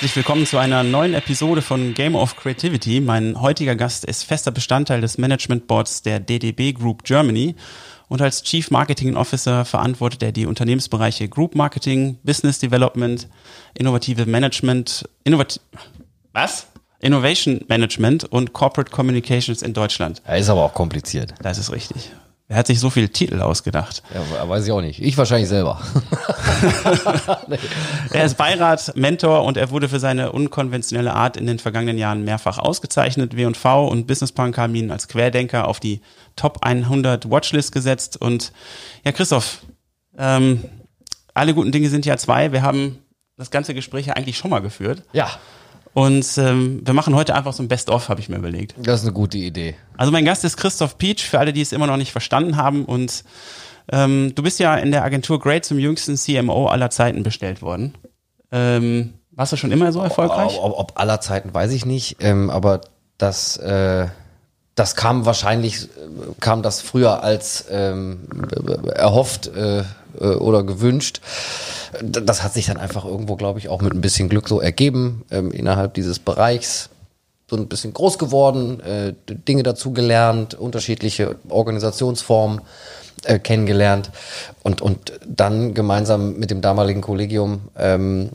Herzlich willkommen zu einer neuen Episode von Game of Creativity. Mein heutiger Gast ist fester Bestandteil des Management Boards der DDB Group Germany und als Chief Marketing Officer verantwortet er die Unternehmensbereiche Group Marketing, Business Development, innovative Management, innovat was? Innovation Management und Corporate Communications in Deutschland. Ja, ist aber auch kompliziert. Das ist richtig. Er hat sich so viele Titel ausgedacht. Ja, weiß ich auch nicht. Ich wahrscheinlich selber. er ist Beirat, Mentor und er wurde für seine unkonventionelle Art in den vergangenen Jahren mehrfach ausgezeichnet. W&V und Businesspunk haben ihn als Querdenker auf die Top 100 Watchlist gesetzt. Und ja, Christoph, ähm, alle guten Dinge sind ja zwei. Wir haben das ganze Gespräch ja eigentlich schon mal geführt. Ja. Und ähm, wir machen heute einfach so ein Best-of, habe ich mir überlegt. Das ist eine gute Idee. Also mein Gast ist Christoph Peach, für alle, die es immer noch nicht verstanden haben. Und ähm, du bist ja in der Agentur Great zum jüngsten CMO aller Zeiten bestellt worden. Ähm, warst du schon immer so erfolgreich? Ob, ob aller Zeiten weiß ich nicht, ähm, aber das, äh, das kam wahrscheinlich, kam das früher als ähm, erhofft äh, äh oder gewünscht. Das hat sich dann einfach irgendwo, glaube ich, auch mit ein bisschen Glück so ergeben, ähm, innerhalb dieses Bereichs. So ein bisschen groß geworden, äh, Dinge dazugelernt, unterschiedliche Organisationsformen äh, kennengelernt. Und, und dann gemeinsam mit dem damaligen Kollegium ähm,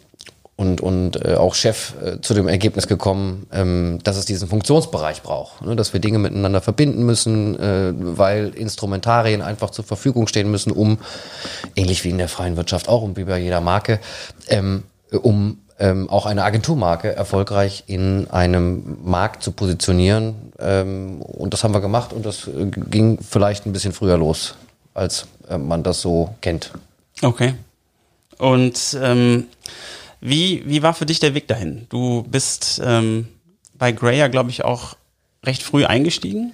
und, und äh, auch Chef äh, zu dem Ergebnis gekommen, ähm, dass es diesen Funktionsbereich braucht, ne? dass wir Dinge miteinander verbinden müssen, äh, weil Instrumentarien einfach zur Verfügung stehen müssen, um, ähnlich wie in der freien Wirtschaft auch und wie bei jeder Marke, ähm, um ähm, auch eine Agenturmarke erfolgreich in einem Markt zu positionieren. Ähm, und das haben wir gemacht und das äh, ging vielleicht ein bisschen früher los, als äh, man das so kennt. Okay. Und ähm wie, wie war für dich der Weg dahin? Du bist ähm, bei Grayer, glaube ich, auch recht früh eingestiegen?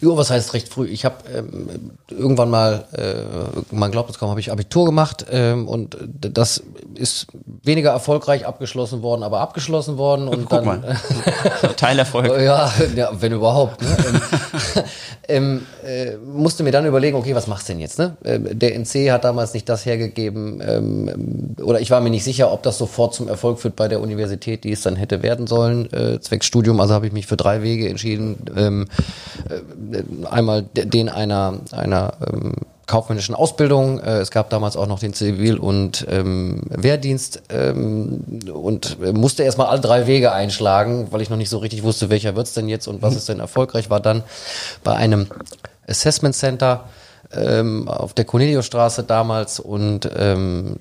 Jo, was heißt recht früh? Ich habe ähm, irgendwann mal, äh, man glaubt es kaum, habe ich Abitur gemacht ähm, und das ist weniger erfolgreich abgeschlossen worden, aber abgeschlossen worden und Guck dann mal. Teilerfolg. ja, ja, wenn überhaupt. Ne? ähm, äh, musste mir dann überlegen, okay, was machst du denn jetzt? Ne? Ähm, der NC hat damals nicht das hergegeben ähm, oder ich war mir nicht sicher, ob das sofort zum Erfolg führt bei der Universität, die es dann hätte werden sollen, äh, zwecks Studium. Also habe ich mich für drei Wege entschieden. Ähm, äh, einmal den einer, einer ähm, kaufmännischen Ausbildung. Äh, es gab damals auch noch den Zivil- und ähm, Wehrdienst ähm, und musste erstmal alle drei Wege einschlagen, weil ich noch nicht so richtig wusste, welcher wird's denn jetzt und was ist denn erfolgreich. War dann bei einem Assessment Center ähm, auf der Corneliusstraße damals und ähm,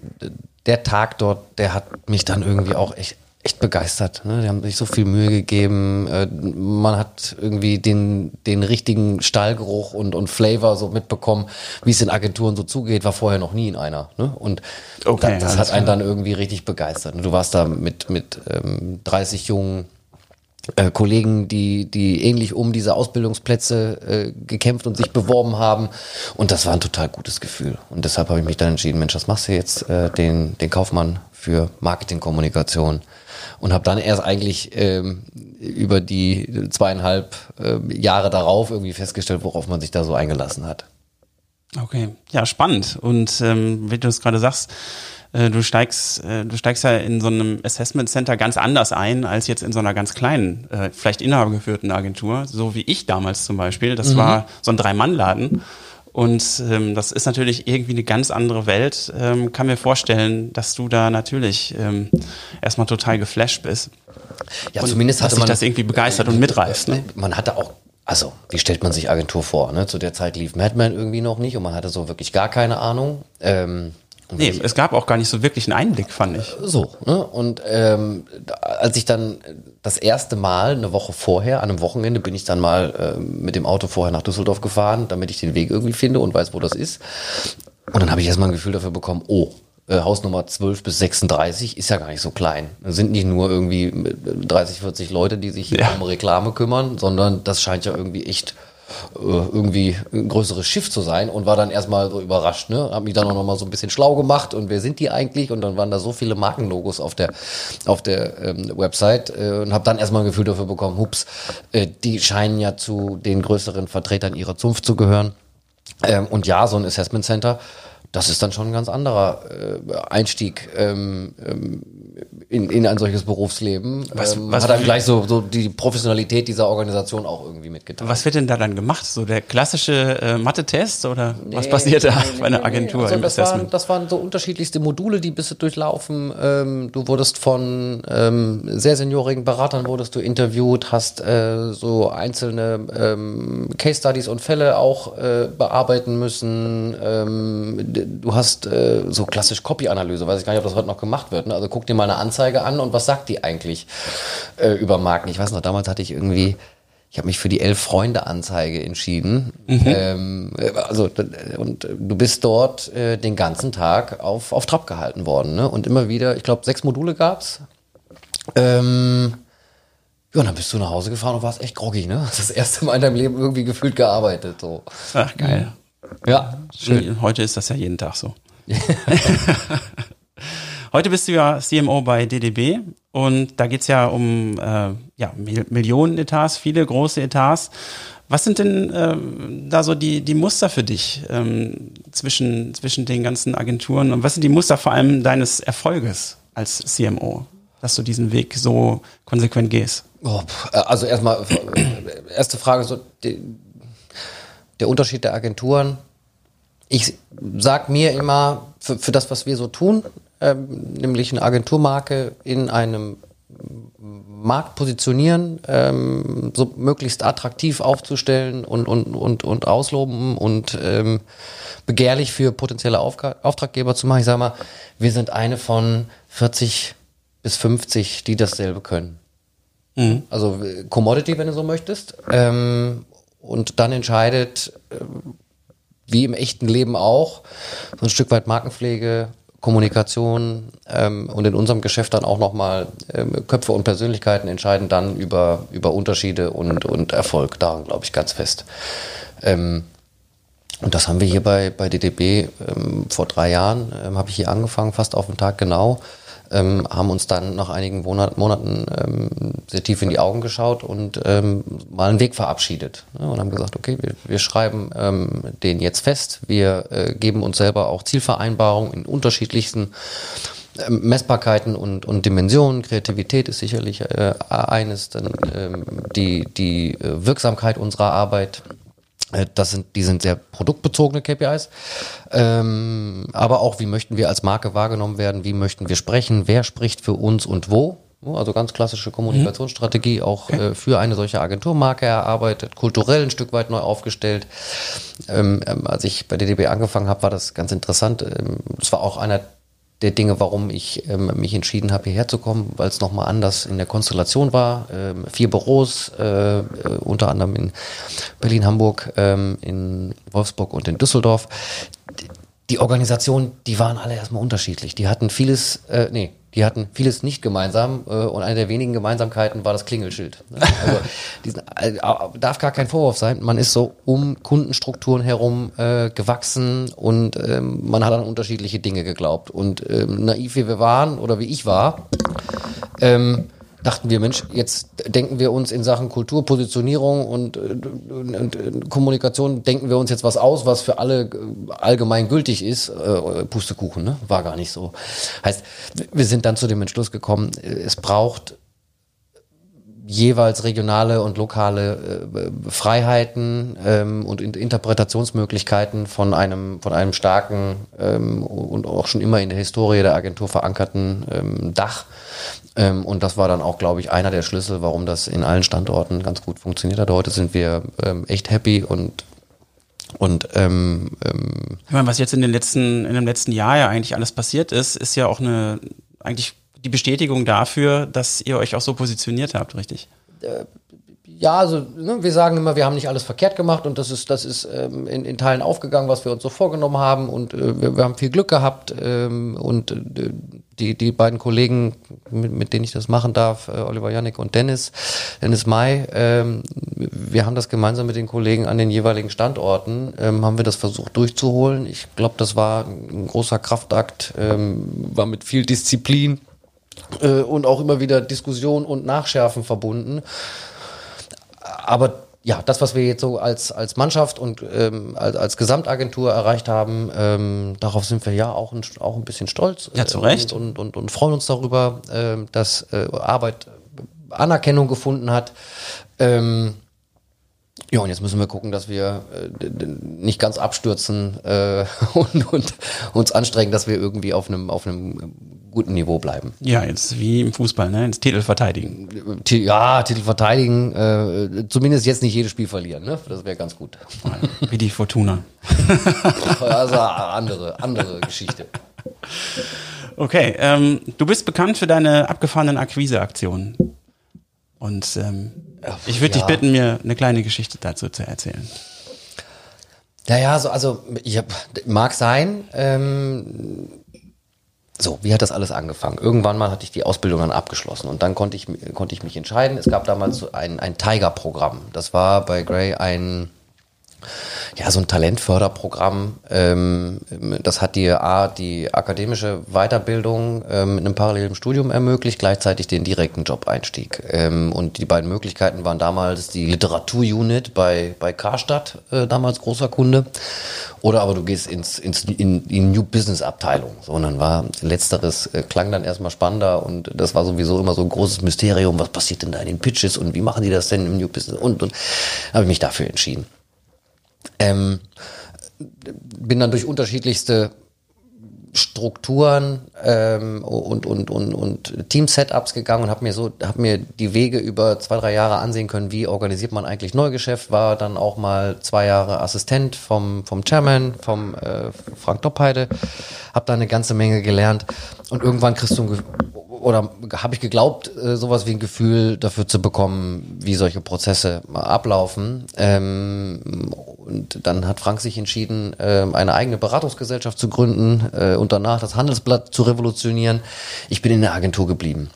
der Tag dort, der hat mich dann irgendwie auch echt echt begeistert. Ne? Die haben sich so viel Mühe gegeben. Äh, man hat irgendwie den, den richtigen Stallgeruch und, und Flavor so mitbekommen, wie es in Agenturen so zugeht. War vorher noch nie in einer. Ne? Und okay, das, das hat einen dann irgendwie richtig begeistert. Du warst da mit, mit ähm, 30 jungen äh, Kollegen, die, die ähnlich um diese Ausbildungsplätze äh, gekämpft und sich beworben haben. Und das war ein total gutes Gefühl. Und deshalb habe ich mich dann entschieden, Mensch, was machst du jetzt? Äh, den, den Kaufmann für Marketingkommunikation und habe dann erst eigentlich ähm, über die zweieinhalb äh, Jahre darauf irgendwie festgestellt, worauf man sich da so eingelassen hat. Okay, ja, spannend. Und ähm, wie du es gerade sagst, äh, du steigst, äh, du steigst ja in so einem Assessment Center ganz anders ein als jetzt in so einer ganz kleinen, äh, vielleicht inhabergeführten Agentur, so wie ich damals zum Beispiel. Das mhm. war so ein Drei-Mann-Laden. Und ähm, das ist natürlich irgendwie eine ganz andere Welt. Ähm, kann mir vorstellen, dass du da natürlich ähm, erstmal total geflasht bist. Ja, und zumindest hatte man das irgendwie begeistert und mitreißt. Ne? Man hatte auch also, wie stellt man sich Agentur vor? Ne? Zu der Zeit lief Madman irgendwie noch nicht und man hatte so wirklich gar keine Ahnung. Ähm, Nee, es gab auch gar nicht so wirklich einen Einblick, fand ich. So, ne? Und ähm, als ich dann das erste Mal, eine Woche vorher, an einem Wochenende, bin ich dann mal äh, mit dem Auto vorher nach Düsseldorf gefahren, damit ich den Weg irgendwie finde und weiß, wo das ist. Und dann habe ich erstmal ein Gefühl dafür bekommen, oh, äh, Hausnummer 12 bis 36 ist ja gar nicht so klein. Es sind nicht nur irgendwie 30, 40 Leute, die sich hier ja. um Reklame kümmern, sondern das scheint ja irgendwie echt äh, irgendwie ein größeres Schiff zu sein und war dann erstmal so überrascht, ne? Hab mich dann auch noch mal so ein bisschen schlau gemacht und wer sind die eigentlich? Und dann waren da so viele Markenlogos auf der auf der ähm, Website äh, und habe dann erstmal ein Gefühl dafür bekommen, hups, äh, die scheinen ja zu den größeren Vertretern ihrer Zunft zu gehören. Ähm, und ja, so ein Assessment Center das ist dann schon ein ganz anderer äh, Einstieg ähm, ähm, in, in ein solches Berufsleben. Was- ähm, was- hat dann gleich so, so die Professionalität dieser Organisation auch irgendwie mitgeteilt. Was wird denn da dann gemacht? So der klassische äh, Mathe-Test oder was passiert da bei einer Agentur Also im das, waren, das waren so unterschiedlichste Module, die bist du durchlaufen. Ähm, du wurdest von ähm, sehr seniorigen Beratern wurdest du interviewt, hast äh, so einzelne ähm, Case Studies und Fälle auch äh, bearbeiten müssen. Ähm, du hast äh, so klassisch Copy-Analyse, weiß ich gar nicht, ob das heute noch gemacht wird. Ne? Also guck dir mal eine Anzeige an und was sagt die eigentlich äh, über Marken? Ich weiß noch, damals hatte ich irgendwie ich habe mich für die elf Freunde Anzeige entschieden. Ähm, äh, also und du bist dort äh, den ganzen Tag auf auf Trab gehalten worden, ne? Und immer wieder, ich glaube, sechs Module gab's. Ähm, ja, und dann bist du nach Hause gefahren und warst echt groggy, ne? Das erste Mal in deinem Leben irgendwie gefühlt gearbeitet, so. Ach, geil. Ja, Schön. Heute ist das ja jeden Tag so. Heute bist du ja CMO bei DDB und da geht's ja um äh, ja, Mil- Millionen Etats, viele große Etats. Was sind denn ähm, da so die, die Muster für dich ähm, zwischen, zwischen den ganzen Agenturen und was sind die Muster vor allem deines Erfolges als CMO, dass du diesen Weg so konsequent gehst? Oh, äh, also erstmal, äh, erste Frage, so die, der Unterschied der Agenturen. Ich sag mir immer, für, für das, was wir so tun, ähm, nämlich eine Agenturmarke in einem Markt positionieren, ähm, so möglichst attraktiv aufzustellen und, und, und, und ausloben und ähm, begehrlich für potenzielle Aufga Auftraggeber zu machen. Ich sage mal, wir sind eine von 40 bis 50, die dasselbe können. Also äh, Commodity, wenn du so möchtest. Ähm, und dann entscheidet, ähm, wie im echten Leben auch, so ein Stück weit Markenpflege, Kommunikation ähm, und in unserem Geschäft dann auch nochmal ähm, Köpfe und Persönlichkeiten entscheiden dann über, über Unterschiede und, und Erfolg. Daran glaube ich ganz fest. Ähm, und das haben wir hier bei, bei DDB ähm, vor drei Jahren, ähm, habe ich hier angefangen, fast auf den Tag genau, ähm, haben uns dann nach einigen Monat, Monaten ähm, sehr tief in die Augen geschaut und ähm, mal einen Weg verabschiedet. Ne? Und haben gesagt, okay, wir, wir schreiben ähm, den jetzt fest, wir äh, geben uns selber auch Zielvereinbarungen in unterschiedlichsten ähm, Messbarkeiten und, und Dimensionen. Kreativität ist sicherlich äh, eines, dann ähm, die, die äh, Wirksamkeit unserer Arbeit. Äh, Das sind, die sind sehr produktbezogene KPIs. Ähm, aber auch, wie möchten wir als Marke wahrgenommen werden? Wie möchten wir sprechen? Wer spricht für uns und wo? Also ganz klassische Kommunikationsstrategie, auch äh, für eine solche Agenturmarke erarbeitet, kulturell ein Stück weit neu aufgestellt. Ähm, ähm, als ich bei DDB angefangen habe, war das ganz interessant. Ähm, Es war auch einer der Dinge, warum ich ähm, mich entschieden habe, hierher zu kommen, weil es nochmal anders in der Konstellation war. Ähm, vier Büros, äh, äh, unter anderem in Berlin, Hamburg, ähm, in Wolfsburg und in Düsseldorf. Die- Die Organisationen, die waren alle erstmal unterschiedlich. Die hatten vieles, äh, nee, die hatten vieles nicht gemeinsam äh, und eine der wenigen Gemeinsamkeiten war das Klingelschild. Also diesen, äh, darf gar kein Vorwurf sein. Man ist so um Kundenstrukturen herum äh, gewachsen und ähm, man hat an unterschiedliche Dinge geglaubt. Und ähm, naiv wie wir waren oder wie ich war, ähm, dachten wir, Mensch, jetzt denken wir uns in Sachen Kultur, Positionierung und, äh, und, und, und Kommunikation, denken wir uns jetzt was aus, was für alle äh, allgemein gültig ist. Äh, Pustekuchen, ne? War gar nicht so. Heißt, wir sind dann zu dem Entschluss gekommen, es braucht jeweils regionale und lokale äh, Freiheiten ähm, und In Interpretationsmöglichkeiten von einem von einem starken ähm, und auch schon immer in der Historie der Agentur verankerten ähm, Dach. Ähm, und das war dann auch, glaube ich, einer der Schlüssel, warum das in allen Standorten ganz gut funktioniert hat. Heute sind wir ähm, echt happy und und ähm, ähm, Ich meine, was jetzt in den letzten, in dem letzten Jahr ja eigentlich alles passiert ist, ist ja auch eine, eigentlich die Bestätigung dafür, dass ihr euch auch so positioniert habt, richtig? Ja, also ne, wir sagen immer, wir haben nicht alles verkehrt gemacht und das ist, das ist ähm, in, in Teilen aufgegangen, was wir uns so vorgenommen haben und äh, wir, wir haben viel Glück gehabt ähm, und äh, die, die beiden Kollegen, mit, mit denen ich das machen darf, äh, Oliver Jannik und Dennis, Dennis May, ähm, wir haben das gemeinsam mit den Kollegen an den jeweiligen Standorten, ähm, haben wir das versucht durchzuholen. Ich glaube, das war ein großer Kraftakt, ähm, war mit viel Disziplin äh, und auch immer wieder Diskussion und Nachschärfen verbunden. Aber ja, das, was wir jetzt so als, als Mannschaft und ähm, als, als Gesamtagentur erreicht haben, ähm, darauf sind wir ja auch ein, auch ein bisschen stolz. Ja, zu Recht. Und, und, und, und freuen uns darüber, ähm, dass äh, Arbeit Anerkennung gefunden hat. Ähm, ja, und jetzt müssen wir gucken, dass wir äh, nicht ganz abstürzen äh, und, und uns anstrengen, dass wir irgendwie auf einem, auf einem guten Niveau bleiben. Ja, jetzt wie im Fußball, ne? Ins Titel verteidigen. Ti- Ja, Titel verteidigen, äh, zumindest jetzt nicht jedes Spiel verlieren, ne? Das wäre ganz gut. Wie die Fortuna. Also andere, andere Geschichte. Okay, ähm, du bist bekannt für deine abgefahrenen Akquiseaktionen. Und ähm, ich würde dich ja. bitten, mir eine kleine Geschichte dazu zu erzählen. Naja, so, also ich hab, mag sein. Ähm, so, wie hat das alles angefangen? Irgendwann mal hatte ich die Ausbildung dann abgeschlossen und dann konnte ich, konnte ich mich entscheiden. Es gab damals so ein, ein Tiger-Programm. Das war bei Gray ein, ja, so ein Talentförderprogramm. Ähm, das hat dir A, die akademische Weiterbildung ähm, mit einem parallelen Studium ermöglicht, gleichzeitig den direkten Job-Einstieg. Ähm, und die beiden Möglichkeiten waren damals die Literatur-Unit bei, bei Karstadt, äh, damals großer Kunde. Oder aber du gehst ins, ins in, in New Business Abteilung. So, und dann war letzteres äh, klang dann erstmal spannender und das war sowieso immer so ein großes Mysterium. Was passiert denn da in den Pitches und wie machen die das denn im New Business? Und, und habe ich mich dafür entschieden. Ähm, bin dann durch unterschiedlichste Strukturen ähm, und, und, und, und Team-Setups gegangen und habe mir so, habe mir die Wege über zwei, drei Jahre ansehen können, wie organisiert man eigentlich Neugeschäft, war dann auch mal zwei Jahre Assistent vom, vom Chairman, vom äh, Frank Doppheide, habe da eine ganze Menge gelernt. Und irgendwann kriegst du ein oder habe ich geglaubt, äh, sowas wie ein Gefühl dafür zu bekommen, wie solche Prozesse ablaufen. Ähm, und dann hat Frank sich entschieden, ähm, eine eigene Beratungsgesellschaft zu gründen äh, und danach das Handelsblatt zu revolutionieren. Ich bin in der Agentur geblieben.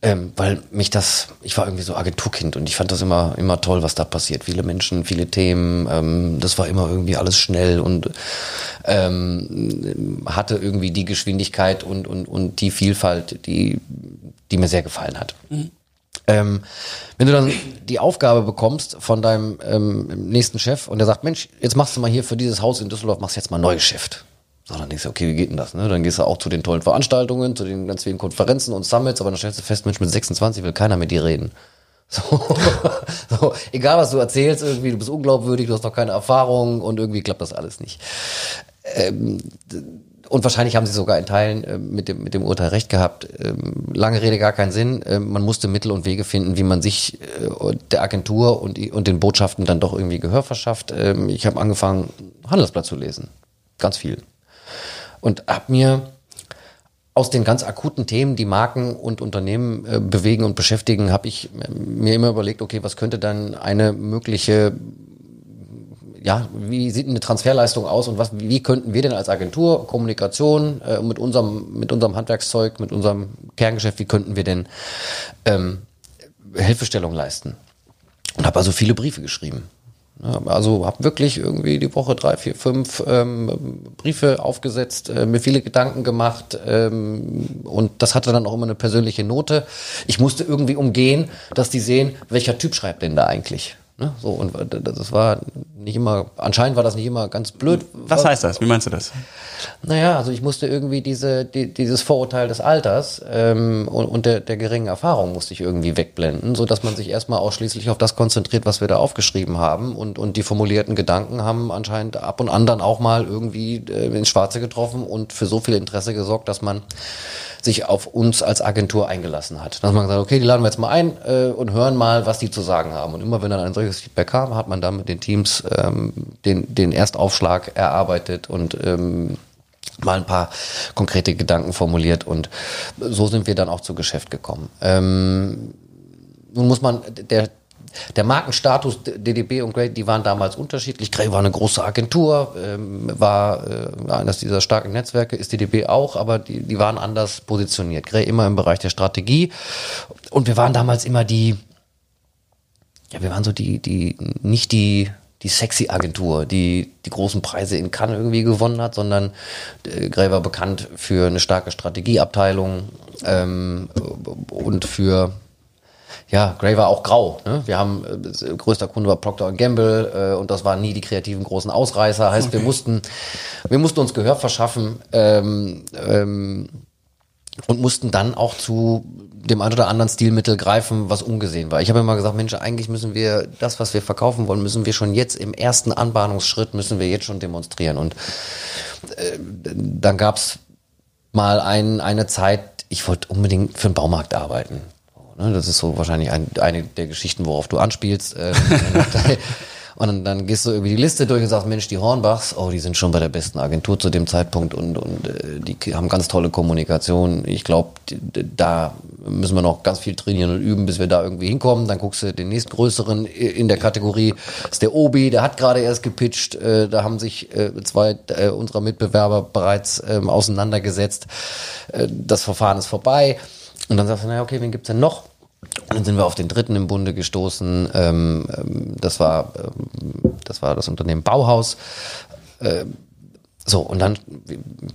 Ähm, weil mich das, ich war irgendwie so Agenturkind und ich fand das immer, immer toll, was da passiert. Viele Menschen, viele Themen, ähm, das war immer irgendwie alles schnell und ähm, hatte irgendwie die Geschwindigkeit und, und, und die Vielfalt, die, die mir sehr gefallen hat. Ähm, wenn du dann die Aufgabe bekommst von deinem ähm, nächsten Chef und der sagt, Mensch, jetzt machst du mal hier für dieses Haus in Düsseldorf, machst jetzt mal Neugeschäft. So, dann denkst du, okay, wie geht denn das? Ne? Dann gehst du auch zu den tollen Veranstaltungen, zu den ganz vielen Konferenzen und Summits, aber dann stellst du fest, Mensch, mit 26 will keiner mit dir reden. So, so, egal was du erzählst, irgendwie, du bist unglaubwürdig, du hast noch keine Erfahrung und irgendwie klappt das alles nicht. Ähm, und wahrscheinlich haben sie sogar in Teilen äh, mit, dem, mit dem Urteil recht gehabt. Ähm, lange Rede, gar keinen Sinn. Ähm, man musste Mittel und Wege finden, wie man sich äh, der Agentur und, und den Botschaften dann doch irgendwie Gehör verschafft. Ähm, ich habe angefangen, Handelsblatt zu lesen. Ganz viel. Und habe mir aus den ganz akuten Themen, die Marken und Unternehmen äh, bewegen und beschäftigen, habe ich äh, mir immer überlegt, okay, was könnte dann eine mögliche ja, wie sieht eine Transferleistung aus und was, wie könnten wir denn als Agentur, Kommunikation äh, mit unserem, mit unserem Handwerkszeug, mit unserem Kerngeschäft, wie könnten wir denn ähm, Hilfestellung leisten? Und habe also viele Briefe geschrieben. Also habe wirklich irgendwie die Woche drei, vier, fünf ähm, Briefe aufgesetzt, äh, mir viele Gedanken gemacht ähm, und das hatte dann auch immer eine persönliche Note. Ich musste irgendwie umgehen, dass die sehen, welcher Typ schreibt denn da eigentlich. Ne? So und das war nicht immer, anscheinend war das nicht immer ganz blöd. Was heißt das? Wie meinst du das? Naja, also ich musste irgendwie diese, die, dieses Vorurteil des Alters ähm, und, und der, der geringen Erfahrung musste ich irgendwie wegblenden, so dass man sich erstmal ausschließlich auf das konzentriert, was wir da aufgeschrieben haben und, und die formulierten Gedanken haben anscheinend ab und an dann auch mal irgendwie äh, ins Schwarze getroffen und für so viel Interesse gesorgt, dass man sich auf uns als Agentur eingelassen hat. Dass man gesagt hat, okay, die laden wir jetzt mal ein äh, und hören mal, was die zu sagen haben. Und immer wenn dann ein solches Feedback kam, hat man dann mit den Teams ähm, den, den Erstaufschlag erarbeitet und ähm, mal ein paar konkrete Gedanken formuliert und so sind wir dann auch zu Geschäft gekommen. Ähm, nun muss man, der, der Markenstatus DDB und Grey, die waren damals unterschiedlich. Grey war eine große Agentur, ähm, war äh, eines dieser starken Netzwerke, ist DDB auch, aber die, die waren anders positioniert. Grey immer im Bereich der Strategie und wir waren damals immer die, ja, wir waren so die, die, nicht die, die sexy Agentur, die die großen Preise in Cannes irgendwie gewonnen hat, sondern äh, Grey war bekannt für eine starke Strategieabteilung ähm, und für ja, Gray war auch grau. Ne? Wir haben, äh, größter Kunde war Procter Gamble äh, und das waren nie die kreativen großen Ausreißer. Heißt, okay. wir mussten, wir mussten uns Gehör verschaffen ähm, ähm, und mussten dann auch zu dem ein oder anderen Stilmittel greifen, was ungesehen war. Ich habe immer gesagt, Mensch, eigentlich müssen wir das, was wir verkaufen wollen, müssen wir schon jetzt im ersten Anbahnungsschritt, müssen wir jetzt schon demonstrieren. Und äh, dann gab's mal ein, eine Zeit, ich wollte unbedingt für den Baumarkt arbeiten. Ne? Das ist so wahrscheinlich ein, eine der Geschichten, worauf du anspielst. Ähm, und dann, dann gehst du irgendwie die Liste durch und sagst, Mensch, die Hornbachs, oh, die sind schon bei der besten Agentur zu dem Zeitpunkt und, und äh, die haben ganz tolle Kommunikation. Ich glaube, da müssen wir noch ganz viel trainieren und üben, bis wir da irgendwie hinkommen. Dann guckst du den nächstgrößeren in der Kategorie, das ist der Obi, der hat gerade erst gepitcht. Äh, da haben sich äh, zwei äh, unserer Mitbewerber bereits ähm, auseinandergesetzt. Äh, das Verfahren ist vorbei. Und dann sagst du, naja, okay, wen gibt's denn noch? Und dann sind wir auf den dritten im Bunde gestoßen. Ähm, ähm, das, war, ähm, das war das Unternehmen Bauhaus. Ähm, so, und dann,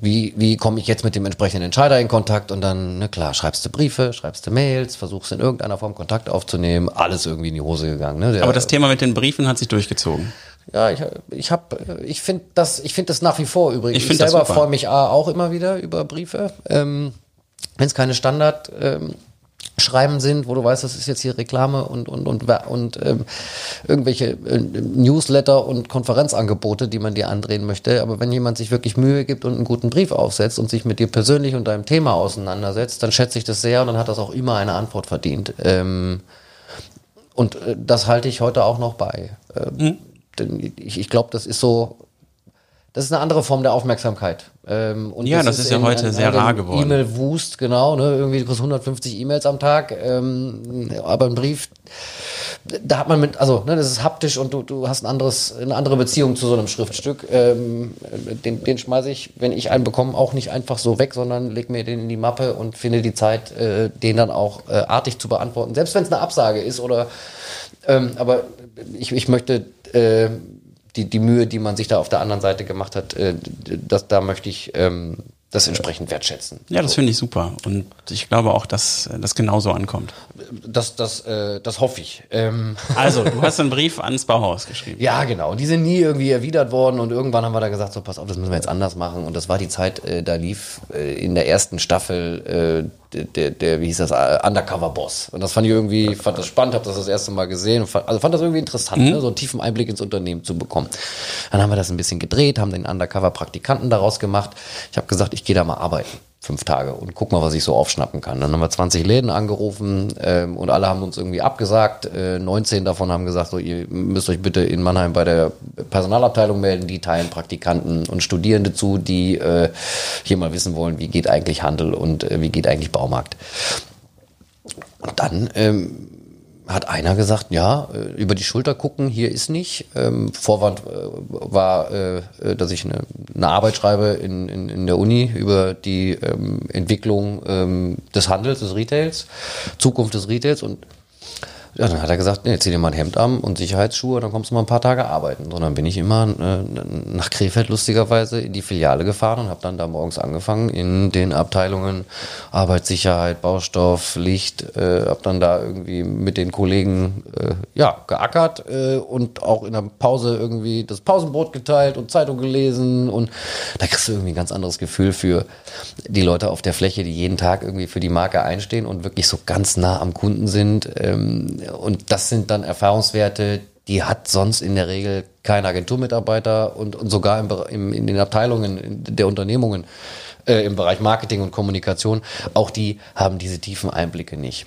wie, wie komme ich jetzt mit dem entsprechenden Entscheider in Kontakt? Und dann, na klar, schreibst du Briefe, schreibst du Mails, versuchst in irgendeiner Form Kontakt aufzunehmen. Alles irgendwie in die Hose gegangen. Ne? Der, Aber das Thema mit den Briefen hat sich durchgezogen. Ja, ich, ich habe, ich finde das, ich finde das nach wie vor übrigens. Ich, ich selber freue mich auch immer wieder über Briefe. Ähm, Wenn es keine Standard ähm, Schreiben sind, wo du weißt, das ist jetzt hier Reklame und und und und ähm, irgendwelche äh, Newsletter und Konferenzangebote, die man dir andrehen möchte. Aber wenn jemand sich wirklich Mühe gibt und einen guten Brief aufsetzt und sich mit dir persönlich und deinem Thema auseinandersetzt, dann schätze ich das sehr und dann hat das auch immer eine Antwort verdient. Ähm, und äh, das halte ich heute auch noch bei. Ähm, mhm. Denn ich, ich glaube, das ist so das ist eine andere Form der Aufmerksamkeit. Ähm, und ja, das, das ist, ja heute in, sehr rar geworden. E-Mail-Wust, genau, ne? irgendwie du kriegst 150 E-Mails am Tag, ähm, aber ein Brief, da hat man mit, also ne, das ist haptisch und du, du hast ein anderes, eine andere Beziehung zu so einem Schriftstück. Ähm, den den schmeiße ich, wenn ich einen bekomme, auch nicht einfach so weg, sondern leg mir den in die Mappe und finde die Zeit, äh, den dann auch äh, artig zu beantworten. Selbst wenn es eine Absage ist oder ähm, aber ich, ich möchte äh, die, die Mühe, die man sich da auf der anderen Seite gemacht hat, äh, das, da möchte ich ähm, das entsprechend wertschätzen. Ja, das finde ich super. Und ich glaube auch, dass das genauso ankommt. Das, das, äh, das hoffe ich. Ähm. Also, du hast einen Brief ans Bauhaus geschrieben. Ja, genau. Die sind nie irgendwie erwidert worden und irgendwann haben wir da gesagt, so pass auf, das müssen wir jetzt anders machen. Und das war die Zeit, äh, da lief äh, in der ersten Staffel äh, der, der, wie hieß das, äh, Undercover-Boss. Und das fand ich irgendwie, fand das spannend, habe das das erste Mal gesehen. Fand, also fand das irgendwie interessant, mhm. ne? so einen tiefen Einblick ins Unternehmen zu bekommen. Dann haben wir das ein bisschen gedreht, haben den Undercover-Praktikanten daraus gemacht. Ich habe gesagt, ich gehe da mal arbeiten fünf Tage und guck mal, was ich so aufschnappen kann. Dann haben wir 20 Läden angerufen ähm, und alle haben uns irgendwie abgesagt. Äh, 19 davon haben gesagt, so, ihr müsst euch bitte in Mannheim bei der Personalabteilung melden. Die teilen Praktikanten und Studierende zu, die äh, hier mal wissen wollen, wie geht eigentlich Handel und äh, wie geht eigentlich Baumarkt. Und dann ähm, hat einer gesagt, ja, äh, über die Schulter gucken, hier ist nicht. Ähm, Vorwand äh, war, äh, äh, dass ich eine, eine Arbeit schreibe in, in, in, der Uni über die ähm, Entwicklung ähm, des Handels, des Retails, Zukunft des Retails und ja, dann hat er gesagt, nee, zieh dir mal ein Hemd an und Sicherheitsschuhe, dann kommst du mal ein paar Tage arbeiten. Und dann bin ich immer äh, nach Krefeld lustigerweise in die Filiale gefahren und habe dann da morgens angefangen in den Abteilungen Arbeitssicherheit, Baustoff, Licht, äh, habe dann da irgendwie mit den Kollegen äh, ja geackert äh, und auch in der Pause irgendwie das Pausenbrot geteilt und Zeitung gelesen und da kriegst du irgendwie ein ganz anderes Gefühl für die Leute auf der Fläche, die jeden Tag irgendwie für die Marke einstehen und wirklich so ganz nah am Kunden sind. Ähm, und das sind dann Erfahrungswerte, die hat sonst in der Regel kein Agenturmitarbeiter und, und sogar im, im, in den Abteilungen der Unternehmungen äh, im Bereich Marketing und Kommunikation, auch die haben diese tiefen Einblicke nicht.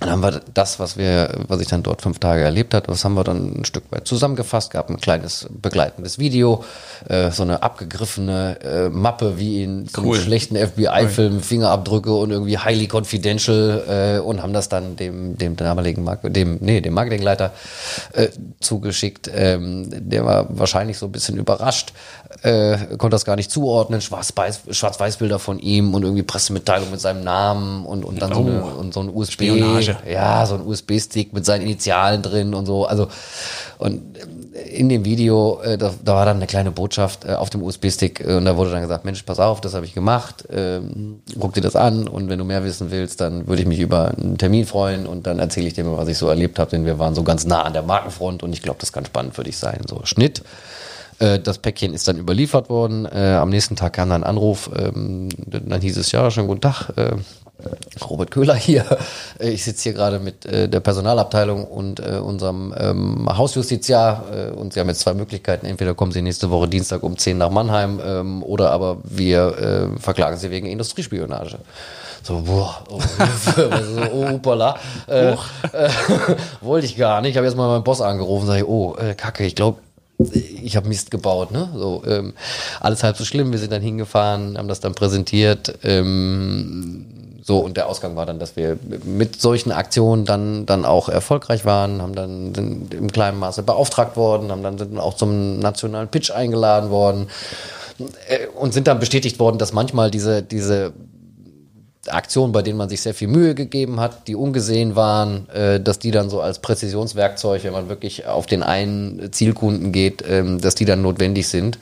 Dann haben wir das, was wir, was ich dann dort fünf Tage erlebt hat, das haben wir dann ein Stück weit zusammengefasst, gab ein kleines begleitendes Video, äh, so eine abgegriffene äh, Mappe wie in so einem schlechten FBI-Film, cool. Fingerabdrücke und irgendwie highly confidential äh, und haben das dann dem dem damaligen Mark dem nee dem Marketingleiter äh, zugeschickt. Ähm, der war wahrscheinlich so ein bisschen überrascht, äh, konnte das gar nicht zuordnen. Schwarz-Weiß-Bilder von ihm und irgendwie Pressemitteilung mit seinem Namen und und dann oh. so, eine, und so ein USB. Spionage. Ja, so ein USB-Stick mit seinen Initialen drin und so. Also Und in dem Video, äh, da, da war dann eine kleine Botschaft äh, auf dem USB-Stick äh, und da wurde dann gesagt, Mensch, pass auf, das habe ich gemacht, ähm, guck dir das an und wenn du mehr wissen willst, dann würde ich mich über einen Termin freuen und dann erzähle ich dir mal, was ich so erlebt habe, denn wir waren so ganz nah an der Markenfront und ich glaube, das kann spannend für dich sein. So, Schnitt. Äh, Das Päckchen ist dann überliefert worden. Äh, am nächsten Tag kam dann ein Anruf. Ähm, dann hieß es, ja, schönen guten Tag. Äh, Robert Köhler hier. Ich sitze hier gerade mit äh, der Personalabteilung und äh, unserem ähm, Hausjustiziar äh, und Sie haben jetzt zwei Möglichkeiten. Entweder kommen Sie nächste Woche Dienstag um 10 nach Mannheim ähm, oder aber wir verklagen Sie wegen Industriespionage. So, boah, oh, so, oh, hoppala. Äh, wollte ich gar nicht. Ich habe erst mal meinen Boss angerufen und sage, oh, äh, Kacke, ich glaube, ich habe Mist gebaut, ne? So, ähm, alles halb so schlimm. Wir sind dann hingefahren, haben das dann präsentiert. Ähm, so, und der Ausgang war dann, dass wir mit solchen Aktionen dann, dann auch erfolgreich waren, haben dann sind im kleinen Maße beauftragt worden, haben dann sind auch zum nationalen Pitch eingeladen worden äh, und sind dann bestätigt worden, dass manchmal diese, diese Aktionen, bei denen man sich sehr viel Mühe gegeben hat, die ungesehen waren, äh, dass die dann so als Präzisionswerkzeug, wenn man wirklich auf den einen Zielkunden geht, ähm, dass die dann notwendig sind,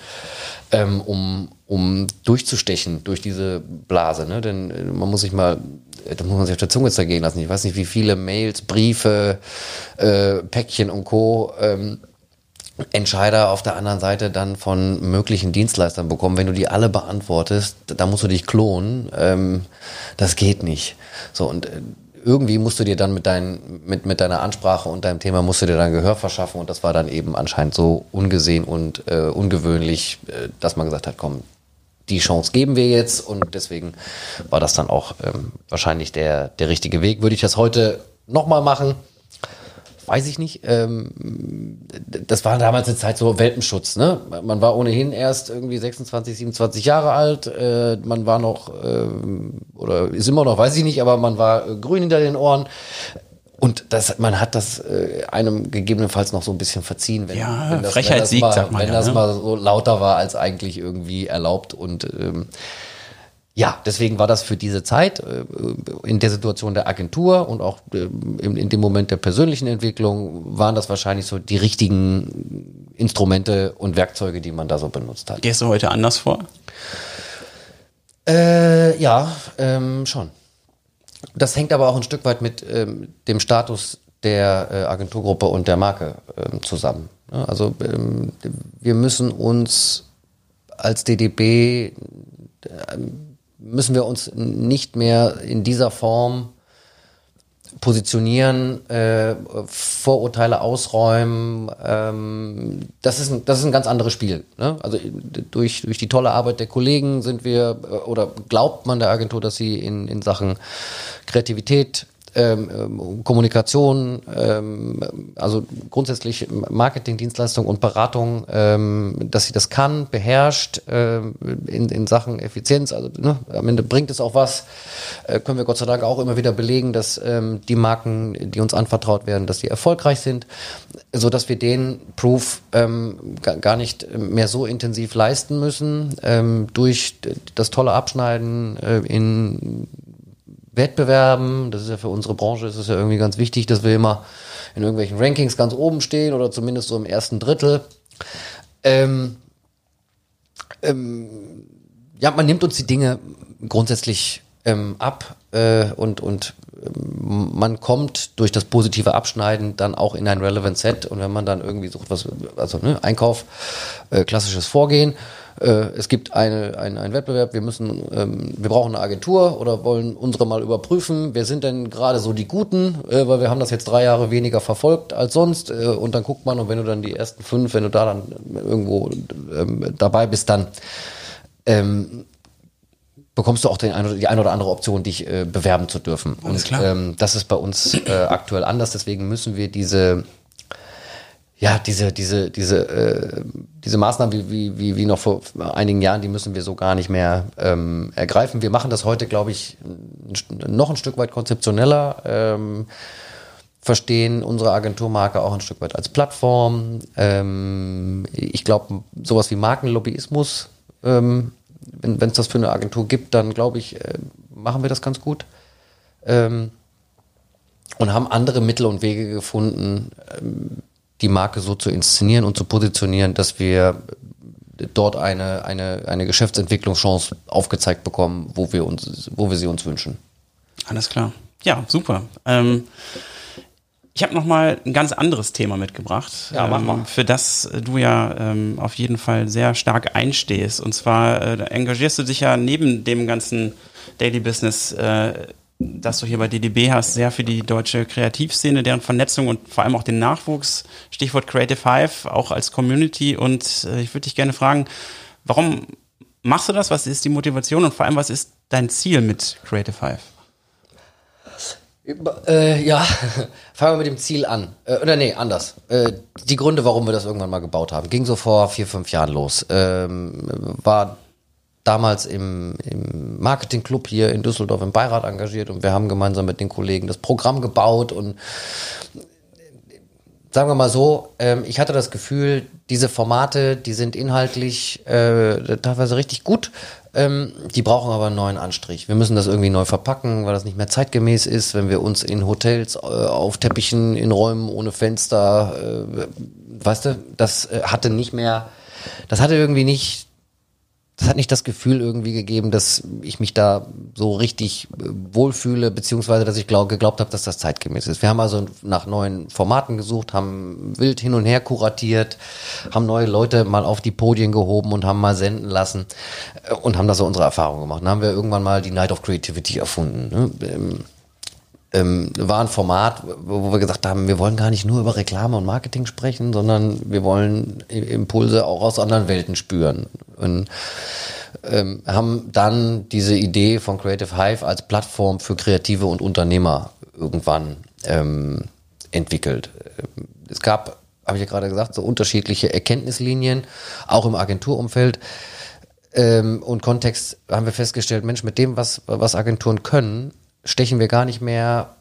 ähm, um, um durchzustechen durch diese Blase. Ne? Denn äh, man muss sich mal, äh, da muss man sich auf der Zunge zergehen lassen. Ich weiß nicht, wie viele Mails, Briefe, äh, Päckchen und Co. Ähm, Entscheider auf der anderen Seite dann von möglichen Dienstleistern bekommen. Wenn du die alle beantwortest, da musst du dich klonen. Ähm, das geht nicht. So und äh, irgendwie musst du dir dann mit, dein, mit, mit deiner Ansprache und deinem Thema musst du dir dann Gehör verschaffen und das war dann eben anscheinend so ungesehen und äh, ungewöhnlich, äh, dass man gesagt hat, komm, die Chance geben wir jetzt und deswegen war das dann auch ähm, wahrscheinlich der, der richtige Weg. Würde ich das heute nochmal machen? Weiß ich nicht. Ähm, das war damals eine Zeit so Welpenschutz. Ne? Man war ohnehin erst irgendwie 26, 27 Jahre alt. Äh, man war noch, äh, oder ist immer noch, weiß ich nicht, aber man war äh, grün hinter den Ohren. Und das, man hat das äh, einem gegebenenfalls noch so ein bisschen verziehen, wenn, Ja, wenn das, Frechheit wenn das siegt, mal, sagt man wenn ja, das ne? mal so lauter war als eigentlich irgendwie erlaubt. Und ähm, ja, deswegen war das für diese Zeit äh, in der Situation der Agentur und auch äh, in, dem Moment der persönlichen Entwicklung waren das wahrscheinlich so die richtigen Instrumente und Werkzeuge, die man da so benutzt hat. Gehst du heute anders vor? Äh, ja, ähm, schon. Das hängt aber auch ein Stück weit mit ähm, dem Status der äh, Agenturgruppe und der Marke ähm, zusammen. Ja, also ähm, wir müssen uns als DDB müssen wir uns nicht mehr in dieser Form positionieren, äh, Vorurteile ausräumen. Ähm, das, ist ein, das ist ein ganz anderes Spiel. Ne? Also durch, durch die tolle Arbeit der Kollegen sind wir, äh, oder glaubt man der Agentur, dass sie in, in Sachen Kreativität ähm, ähm, Kommunikation, ähm, also grundsätzlich Marketing, Dienstleistung und Beratung, ähm, dass sie das kann, beherrscht ähm, in, in Sachen Effizienz. Also ne, am Ende bringt es auch was. Äh, können wir Gott sei Dank auch immer wieder belegen, dass ähm, die Marken, die uns anvertraut werden, dass die erfolgreich sind, so dass wir den Proof ähm, ga- gar nicht mehr so intensiv leisten müssen ähm, durch das tolle Abschneiden äh, in Wettbewerben, das ist ja für unsere Branche, ist es ja irgendwie ganz wichtig, dass wir immer in irgendwelchen Rankings ganz oben stehen oder zumindest so im ersten Drittel. Ähm, ähm, ja, man nimmt uns die Dinge grundsätzlich ähm, ab äh, und, und ähm, man kommt durch das positive Abschneiden dann auch in ein Relevant Set und wenn man dann irgendwie sucht, was, also ne, Einkauf, äh, klassisches Vorgehen, äh, es gibt eine, ein, einen Wettbewerb, wir müssen, ähm, wir brauchen eine Agentur oder wollen unsere mal überprüfen, wer sind denn gerade so die Guten, äh, weil wir haben das jetzt drei Jahre weniger verfolgt als sonst. Äh, und dann guckt man und wenn du dann die ersten fünf, wenn du da dann irgendwo ähm, dabei bist, dann ähm, bekommst du auch den ein oder, die eine oder andere Option, dich äh, bewerben zu dürfen. Alles und. Ähm, das ist bei uns äh, aktuell anders, deswegen müssen wir diese ja, diese, diese, diese, äh, diese Maßnahmen wie, wie, wie, wie noch vor einigen Jahren, die müssen wir so gar nicht mehr ähm, ergreifen. Wir machen das heute, glaube ich, noch ein Stück weit konzeptioneller, ähm, verstehen unsere Agenturmarke auch ein Stück weit als Plattform. Ähm, ich glaube, sowas wie Markenlobbyismus, ähm, wenn es das für eine Agentur gibt, dann glaube ich, äh, machen wir das ganz gut. Ähm, und haben andere Mittel und Wege gefunden, ähm, die Marke so zu inszenieren und zu positionieren, dass wir dort eine, eine, eine Geschäftsentwicklungschance aufgezeigt bekommen, wo wir uns, wo wir sie uns wünschen. Alles klar. Ja, super. Ähm, ich habe noch mal ein ganz anderes Thema mitgebracht, ja, mach mal. Ähm, für das du ja ähm, auf jeden Fall sehr stark einstehst. Und zwar äh, engagierst du dich ja neben dem ganzen Daily Business, äh, das du hier bei DDB hast, sehr für die deutsche Kreativszene, deren Vernetzung und vor allem auch den Nachwuchs. Stichwort Creative Five, auch als Community. Und äh, ich würde dich gerne fragen, warum machst du das? Was ist die Motivation und vor allem, was ist dein Ziel mit Creative Five? Äh, ja, fangen wir mit dem Ziel an. Äh, oder nee, anders. Äh, die Gründe, warum wir das irgendwann mal gebaut haben, ging so vor vier, fünf Jahren los. Ähm, war damals im, im Marketingclub hier in Düsseldorf im Beirat engagiert und wir haben gemeinsam mit den Kollegen das Programm gebaut und sagen wir mal so, ähm, ich hatte das Gefühl, diese Formate, die sind inhaltlich äh, teilweise richtig gut, ähm, die brauchen aber einen neuen Anstrich. Wir müssen das irgendwie neu verpacken, weil das nicht mehr zeitgemäß ist, wenn wir uns in Hotels äh, auf Teppichen in Räumen ohne Fenster, äh, weißt du, das äh, hatte nicht mehr, das hatte irgendwie nicht das hat nicht das Gefühl irgendwie gegeben, dass ich mich da so richtig äh, wohlfühle, beziehungsweise dass ich glaub, geglaubt habe, dass das zeitgemäß ist. Wir haben also nach neuen Formaten gesucht, haben wild hin und her kuratiert, haben neue Leute mal auf die Podien gehoben und haben mal senden lassen äh, und haben da so unsere Erfahrungen gemacht. Dann haben wir irgendwann mal die Night of Creativity erfunden. Ne? Ähm, war ein Format, wo wir gesagt haben, wir wollen gar nicht nur über Reklame und Marketing sprechen, sondern wir wollen Impulse auch aus anderen Welten spüren. Und ähm, haben dann diese Idee von Creative Hive als Plattform für Kreative und Unternehmer irgendwann ähm, entwickelt. Ähm, es gab, habe ich ja gerade gesagt, so unterschiedliche Erkenntnislinien, auch im Agenturumfeld. Ähm, und Kontext haben wir festgestellt, Mensch, mit dem, was, was Agenturen können, stechen wir gar nicht mehr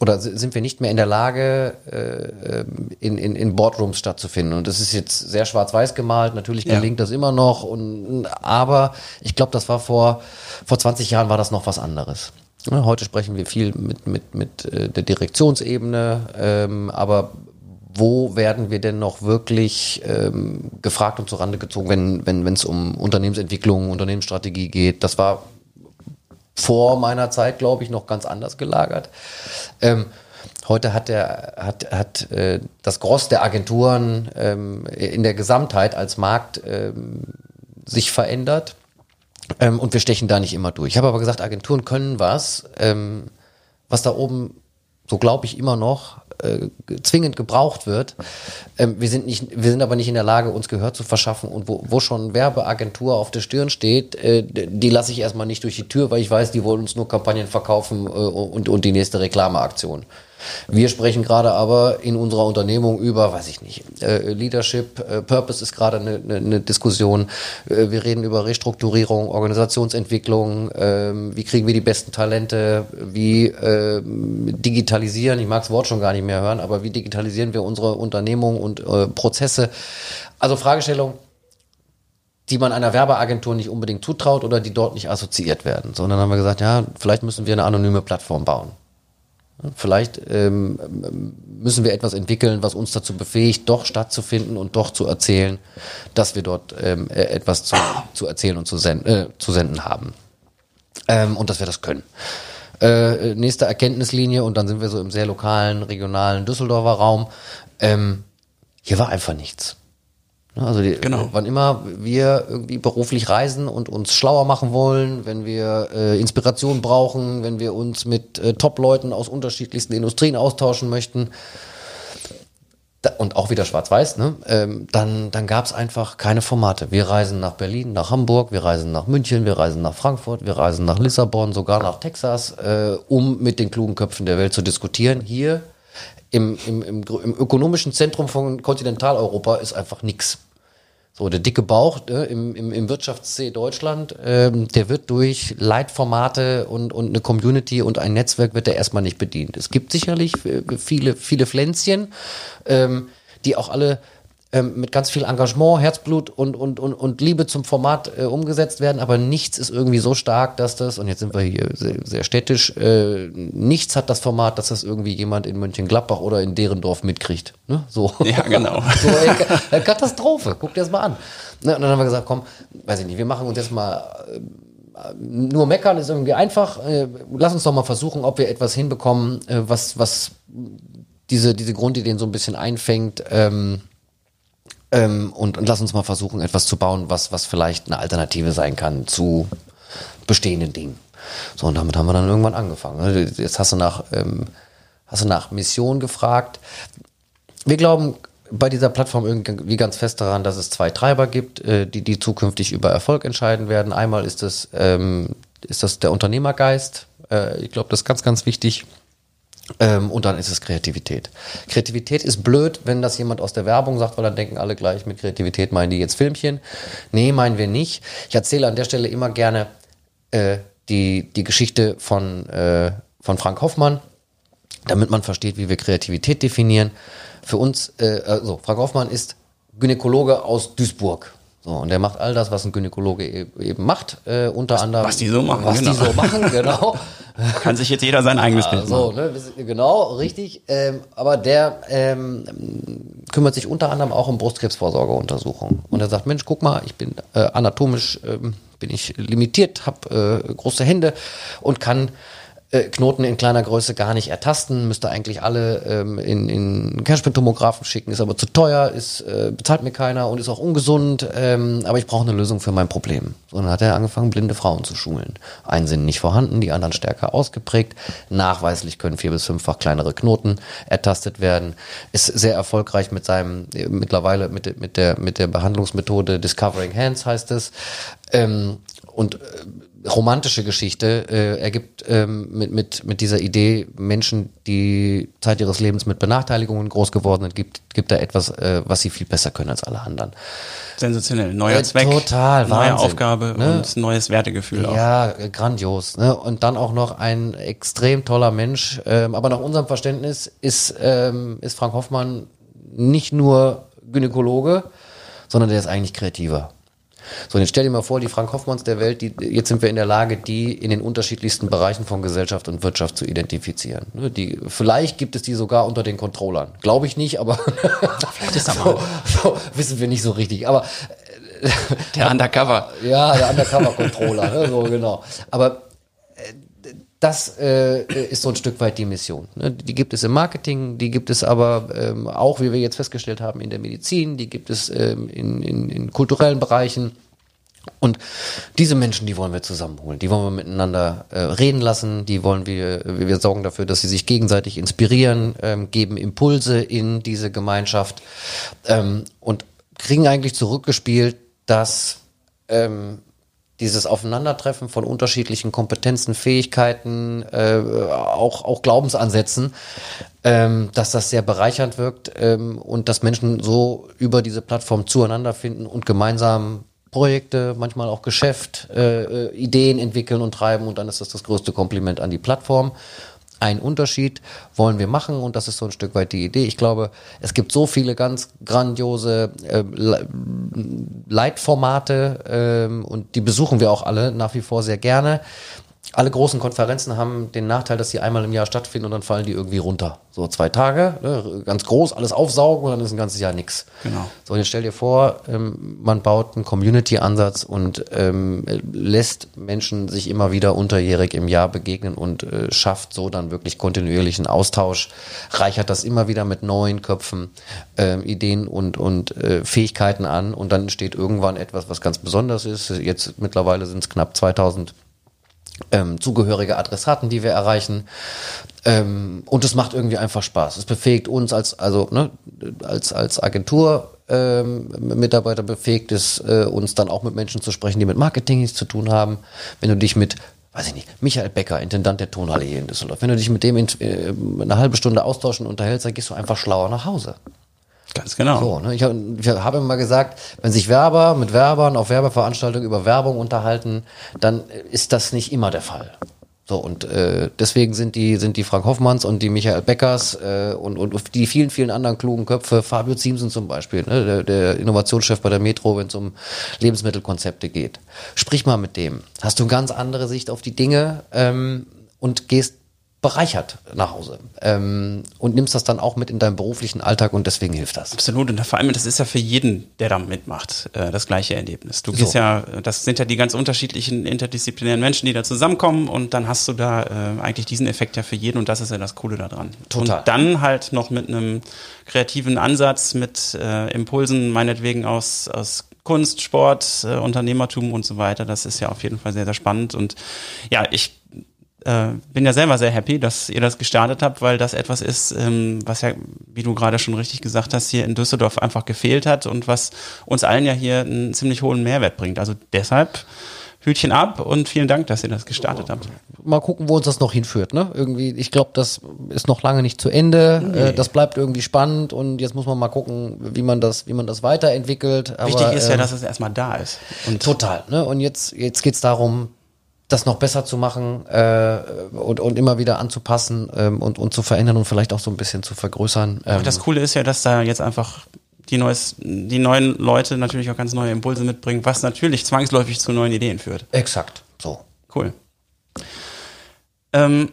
oder sind wir nicht mehr in der Lage, äh, in, in, in Boardrooms stattzufinden. Und das ist jetzt sehr schwarz-weiß gemalt. Natürlich gelingt ja. das immer noch. Und, aber ich glaube, das war vor, vor 20 Jahren war das noch was anderes. Heute sprechen wir viel mit, mit, mit äh, der Direktionsebene, ähm, aber wo werden wir denn noch wirklich ähm, gefragt und zurande gezogen, wenn wenn wenn, es um Unternehmensentwicklung, Unternehmensstrategie geht? Das war vor meiner Zeit, glaube ich, noch ganz anders gelagert. Ähm, heute hat der hat hat äh, das Groß der Agenturen ähm, in der Gesamtheit als Markt ähm, sich verändert ähm, und wir stechen da nicht immer durch. Ich habe aber gesagt, Agenturen können was, ähm, was da oben so glaube ich immer noch äh, zwingend gebraucht wird. Ähm, wir sind nicht, wir sind aber nicht in der Lage, uns Gehör zu verschaffen und wo, wo schon Werbeagentur auf der Stirn steht, äh, die lasse ich erstmal nicht durch die Tür, weil ich weiß, die wollen uns nur Kampagnen verkaufen äh, und, und die nächste Reklameaktion. Wir sprechen gerade aber in unserer Unternehmung über, weiß ich nicht, äh, Leadership, äh, Purpose ist gerade eine, eine, eine Diskussion. Äh, wir reden über Restrukturierung, Organisationsentwicklung, ähm, wie kriegen wir die besten Talente, wie ähm, digitalisieren, ich mag das Wort schon gar nicht mehr hören, aber wie digitalisieren wir unsere Unternehmung und äh, Prozesse. Also Fragestellung, die man einer Werbeagentur nicht unbedingt zutraut oder die dort nicht assoziiert werden. Sondern haben wir gesagt, ja, vielleicht müssen wir eine anonyme Plattform bauen. Vielleicht ähm, müssen wir etwas entwickeln, was uns dazu befähigt, doch stattzufinden und doch zu erzählen, dass wir dort ähm, äh, etwas zu, zu erzählen und zu, senden, äh, zu senden haben. Ähm, und dass wir das können. Äh, nächste Erkenntnislinie, und dann sind wir so im sehr lokalen, regionalen Düsseldorfer Raum. Ähm, hier war einfach nichts. Ne, also die, genau. wann immer wir irgendwie beruflich reisen und uns schlauer machen wollen, wenn wir äh, Inspiration brauchen, wenn wir uns mit äh, Top-Leuten aus unterschiedlichsten Industrien austauschen möchten, und auch wieder schwarz-weiß, ne? ähm, dann, dann gab es einfach keine Formate. Wir reisen nach Berlin, nach Hamburg, wir reisen nach München, wir reisen nach Frankfurt, wir reisen nach Lissabon, sogar nach Texas, äh, um mit den klugen Köpfen der Welt zu diskutieren. Hier im, im, im, im ökonomischen Zentrum von Kontinentaleuropa ist einfach nix. So, der dicke Bauch ne, im, im, im Wirtschafts-C Deutschland, ähm, der wird durch Leitformate und, und eine Community und ein Netzwerk wird der erstmal nicht bedient. Es gibt sicherlich viele, viele Pflänzchen, ähm, die auch alle ähm, mit ganz viel Engagement, Herzblut und, und, und, und Liebe zum Format äh, umgesetzt werden, aber nichts ist irgendwie so stark, dass das, und jetzt sind wir hier sehr, sehr städtisch, äh, nichts hat das Format, dass das irgendwie jemand in Mönchengladbach oder in Derendorf mitkriegt. Ne? So. Ja, genau. so, äh, Katastrophe, guck dir das mal an. Ne? Und dann haben wir gesagt, komm, weiß ich nicht, wir machen uns jetzt mal äh, nur meckern ist irgendwie einfach. Äh, lass uns doch mal versuchen, ob wir etwas hinbekommen, äh, was, was diese, diese Grundideen so ein bisschen einfängt. Ähm, ähm, und, und lass uns mal versuchen, etwas zu bauen, was, was vielleicht eine Alternative sein kann zu bestehenden Dingen. So, und damit haben wir dann irgendwann angefangen. Ne? Jetzt hast du nach, ähm, hast du nach Mission gefragt. Wir glauben bei dieser Plattform irgendwie ganz fest daran, dass es zwei Treiber gibt, äh, die, die zukünftig über Erfolg entscheiden werden. Einmal ist es, ähm, ist das der Unternehmergeist. Äh, ich glaube, das ist ganz, ganz wichtig. Ähm, und dann ist es Kreativität. Kreativität ist blöd, wenn das jemand aus der Werbung sagt, weil dann denken alle gleich, mit Kreativität meinen die jetzt Filmchen. Nee, meinen wir nicht. Ich erzähle an der Stelle immer gerne äh, die, die Geschichte von, äh, von Frank Hoffmann, damit man versteht, wie wir Kreativität definieren. Für uns, äh, also Frank Hoffmann ist Gynäkologe aus Duisburg. So, und der macht all das, was ein Gynäkologe e-, eben macht, äh, unter was, anderem. Was die so machen, Was genau. die so machen, genau. Kann sich jetzt jeder sein eigenes Bild so, machen. ne, genau, richtig. Ähm, aber der ähm, kümmert sich unter anderem auch um Brustkrebsvorsorgeuntersuchungen. Und er sagt, Mensch, guck mal, ich bin äh, anatomisch ähm, bin ich limitiert, habe äh, große Hände und kann äh, Knoten in kleiner Größe gar nicht ertasten, müsste eigentlich alle ähm, in, in Kernspintomographen schicken, ist aber zu teuer, ist, äh, bezahlt mir keiner und ist auch ungesund, ähm, aber ich brauche eine Lösung für mein Problem. So, dann hat er angefangen, blinde Frauen zu schulen. Einen sind nicht vorhanden, die anderen stärker ausgeprägt. Nachweislich können vier bis fünffach kleinere Knoten ertastet werden. Ist sehr erfolgreich mit seinem, äh, mittlerweile mit, mit, der, mit der Behandlungsmethode Discovering Hands heißt es. Ähm, und äh, romantische Geschichte. Äh, er gibt ähm, mit, mit, mit dieser Idee Menschen, die Zeit ihres Lebens mit Benachteiligungen groß geworden sind, gibt, gibt er etwas, äh, was sie viel besser können als alle anderen. Sensationell. Neuer Äh, Zweck, total, neue Wahnsinn, Aufgabe ne? und neues Wertegefühl auch. Ja, äh, grandios. Ne? Und dann auch noch ein extrem toller Mensch. Ähm, aber nach unserem Verständnis ist, ähm, ist Frank Hoffmann nicht nur Gynäkologe, sondern der ist eigentlich kreativer. So, jetzt stell dir mal vor, die Frank Hoffmanns der Welt, die, jetzt sind wir in der Lage, die in den unterschiedlichsten Bereichen von Gesellschaft und Wirtschaft zu identifizieren. Ne, Die, vielleicht gibt es die sogar unter den Controllern. Glaube ich nicht, aber Vielleicht ist so, so, wissen wir nicht so richtig. Aber der Undercover. ja, der Undercover-Controller, ne? so genau. Aber äh, das äh, ist so ein Stück weit die Mission. Ne? Die gibt es im Marketing, die gibt es aber ähm, auch, wie wir jetzt festgestellt haben, in der Medizin, die gibt es ähm, in, in, in kulturellen Bereichen. Und diese Menschen, die wollen wir zusammenholen, die wollen wir miteinander äh, reden lassen, die wollen wir, wir sorgen dafür, dass sie sich gegenseitig inspirieren, ähm, geben Impulse in diese Gemeinschaft ähm, und kriegen eigentlich zurückgespielt, dass ähm, dieses Aufeinandertreffen von unterschiedlichen Kompetenzen, Fähigkeiten, äh, auch, auch Glaubensansätzen, ähm, dass das sehr bereichernd wirkt ähm, und dass Menschen so über diese Plattform zueinander finden und gemeinsam Projekte, manchmal auch Geschäft, äh, äh, Ideen entwickeln und treiben und dann ist das das größte Kompliment an die Plattform. Ein Unterschied wollen wir machen und das ist so ein Stück weit die Idee. Ich glaube, es gibt so viele ganz grandiose äh, Le- Leitformate ähm, und die besuchen wir auch alle nach wie vor sehr gerne. Alle großen Konferenzen haben den Nachteil, dass sie einmal im Jahr stattfinden und dann fallen die irgendwie runter. So zwei Tage, ne, ganz groß, alles aufsaugen und dann ist ein ganzes Jahr nix. Genau. So, und jetzt stell dir vor, ähm, man baut einen Community-Ansatz und ähm, lässt Menschen sich immer wieder unterjährig im Jahr begegnen und äh, schafft so dann wirklich kontinuierlichen Austausch, reichert das immer wieder mit neuen Köpfen, ähm, Ideen und, und äh, Fähigkeiten an und dann entsteht irgendwann etwas, was ganz besonders ist. Jetzt mittlerweile sind es knapp 2000 ähm, zugehörige Adressaten, die wir erreichen. Ähm, und es macht irgendwie einfach Spaß. Es befähigt uns als, also ne, als, als Agentur ähm, Mitarbeiter befähigt es, äh, uns dann auch mit Menschen zu sprechen, die mit Marketing nichts zu tun haben. Wenn du dich mit weiß ich nicht, Michael Becker, Intendant der Tonhalle hier in Düsseldorf. Wenn du dich mit dem in, äh, eine halbe Stunde austauschen und unterhältst, dann gehst du einfach schlauer nach Hause. Ganz genau. So, ne? ich, hab- ich habe immer gesagt, wenn sich Werber mit Werbern auf Werbeveranstaltungen über Werbung unterhalten, dann ist das nicht immer der Fall. So, und äh, deswegen sind die, sind die Frank Hoffmanns und die Michael Beckers äh, und, und die vielen, vielen anderen klugen Köpfe, Fabio Ziemsen zum Beispiel, ne, der, der Innovationschef bei der Metro, wenn es um Lebensmittelkonzepte geht. Sprich mal mit dem. Hast du eine ganz andere Sicht auf die Dinge ähm, und gehst bereichert nach Hause ähm, und nimmst das dann auch mit in deinen beruflichen Alltag und deswegen hilft das. Absolut und vor allem das ist ja für jeden, der da mitmacht, äh, das gleiche Erlebnis. Du gehst so. ja, das sind ja die ganz unterschiedlichen interdisziplinären Menschen, die da zusammenkommen und dann hast du da äh, eigentlich diesen Effekt ja für jeden und das ist ja das Coole daran. Total. Und dann halt noch mit einem kreativen Ansatz, mit äh, Impulsen meinetwegen aus, aus Kunst, Sport, äh, Unternehmertum und so weiter. Das ist ja auf jeden Fall sehr, sehr spannend und ja, ich äh, bin ja selber sehr happy, dass ihr das gestartet habt, weil das etwas ist, ähm, was ja, wie du gerade schon richtig gesagt hast, hier in Düsseldorf einfach gefehlt hat und was uns allen ja hier einen ziemlich hohen Mehrwert bringt. Also deshalb Hütchen ab und vielen Dank, dass ihr das gestartet habt. Mal gucken, wo uns das noch hinführt. Ne? Irgendwie, ich glaube, das ist noch lange nicht zu Ende. Nee. Äh, das bleibt irgendwie spannend und jetzt muss man mal gucken, wie man das, wie man das weiterentwickelt. Aber, Wichtig ist ja, ähm, dass es erstmal da ist. Und total. Ne? Und jetzt, jetzt geht's darum, das noch besser zu machen äh, und, und immer wieder anzupassen ähm, und, und zu verändern und vielleicht auch so ein bisschen zu vergrößern. Ähm. Das Coole ist ja, dass da jetzt einfach die, neues, die neuen Leute natürlich auch ganz neue Impulse mitbringen, was natürlich zwangsläufig zu neuen Ideen führt. Exakt, so. Cool. Ähm,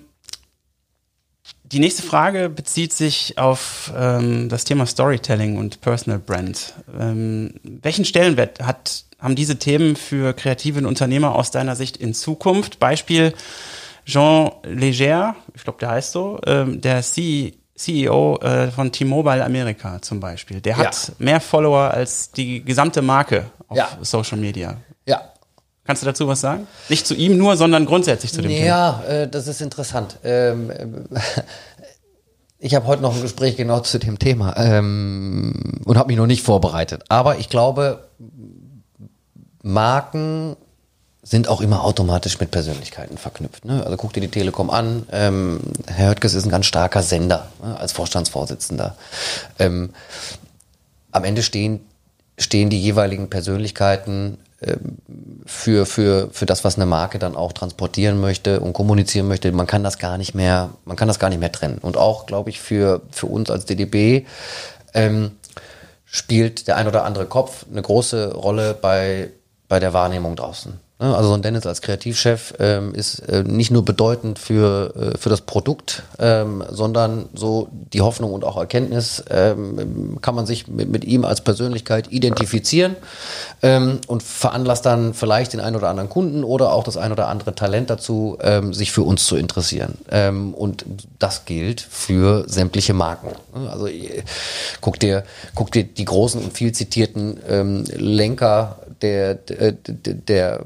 die nächste Frage bezieht sich auf ähm, das Thema Storytelling und Personal Brand. Ähm, welchen Stellenwert hat haben diese Themen für kreative Unternehmer aus deiner Sicht in Zukunft? Beispiel Jean Leger, ich glaube, der heißt so, ähm, der CEO äh, von T-Mobile Amerika zum Beispiel. Der hat ja. mehr Follower als die gesamte Marke auf ja. Social Media. Ja. Kannst du dazu was sagen? Nicht zu ihm nur, sondern grundsätzlich zu dem ja, Thema. Ja, äh, das ist interessant. Ähm, ich habe heute noch ein Gespräch genau zu dem Thema ähm, und habe mich noch nicht vorbereitet. Aber ich glaube, Marken sind auch immer automatisch mit Persönlichkeiten verknüpft. Ne? Also guck dir die Telekom an. Ähm, Herr Höttges ist ein ganz starker Sender ne? als Vorstandsvorsitzender. Ähm, am Ende stehen, stehen die jeweiligen Persönlichkeiten für, für, für das, was eine Marke dann auch transportieren möchte und kommunizieren möchte. Man kann das gar nicht mehr, man kann das gar nicht mehr trennen. Und auch, glaube ich, für, für uns als DDB ähm, spielt der ein oder andere Kopf eine große Rolle bei bei der Wahrnehmung draußen. Ne? Also so ein Dennis als Kreativchef ähm, ist äh, nicht nur bedeutend für, äh, für das Produkt, ähm, sondern so die Hoffnung und auch Erkenntnis ähm, kann man sich mit, mit ihm als Persönlichkeit identifizieren ähm, und veranlasst dann vielleicht den einen oder anderen Kunden oder auch das ein oder andere Talent dazu, ähm, sich für uns zu interessieren. Ähm, und das gilt für sämtliche Marken. Also äh, guck dir, guck dir die großen und viel zitierten Lenker der, der, der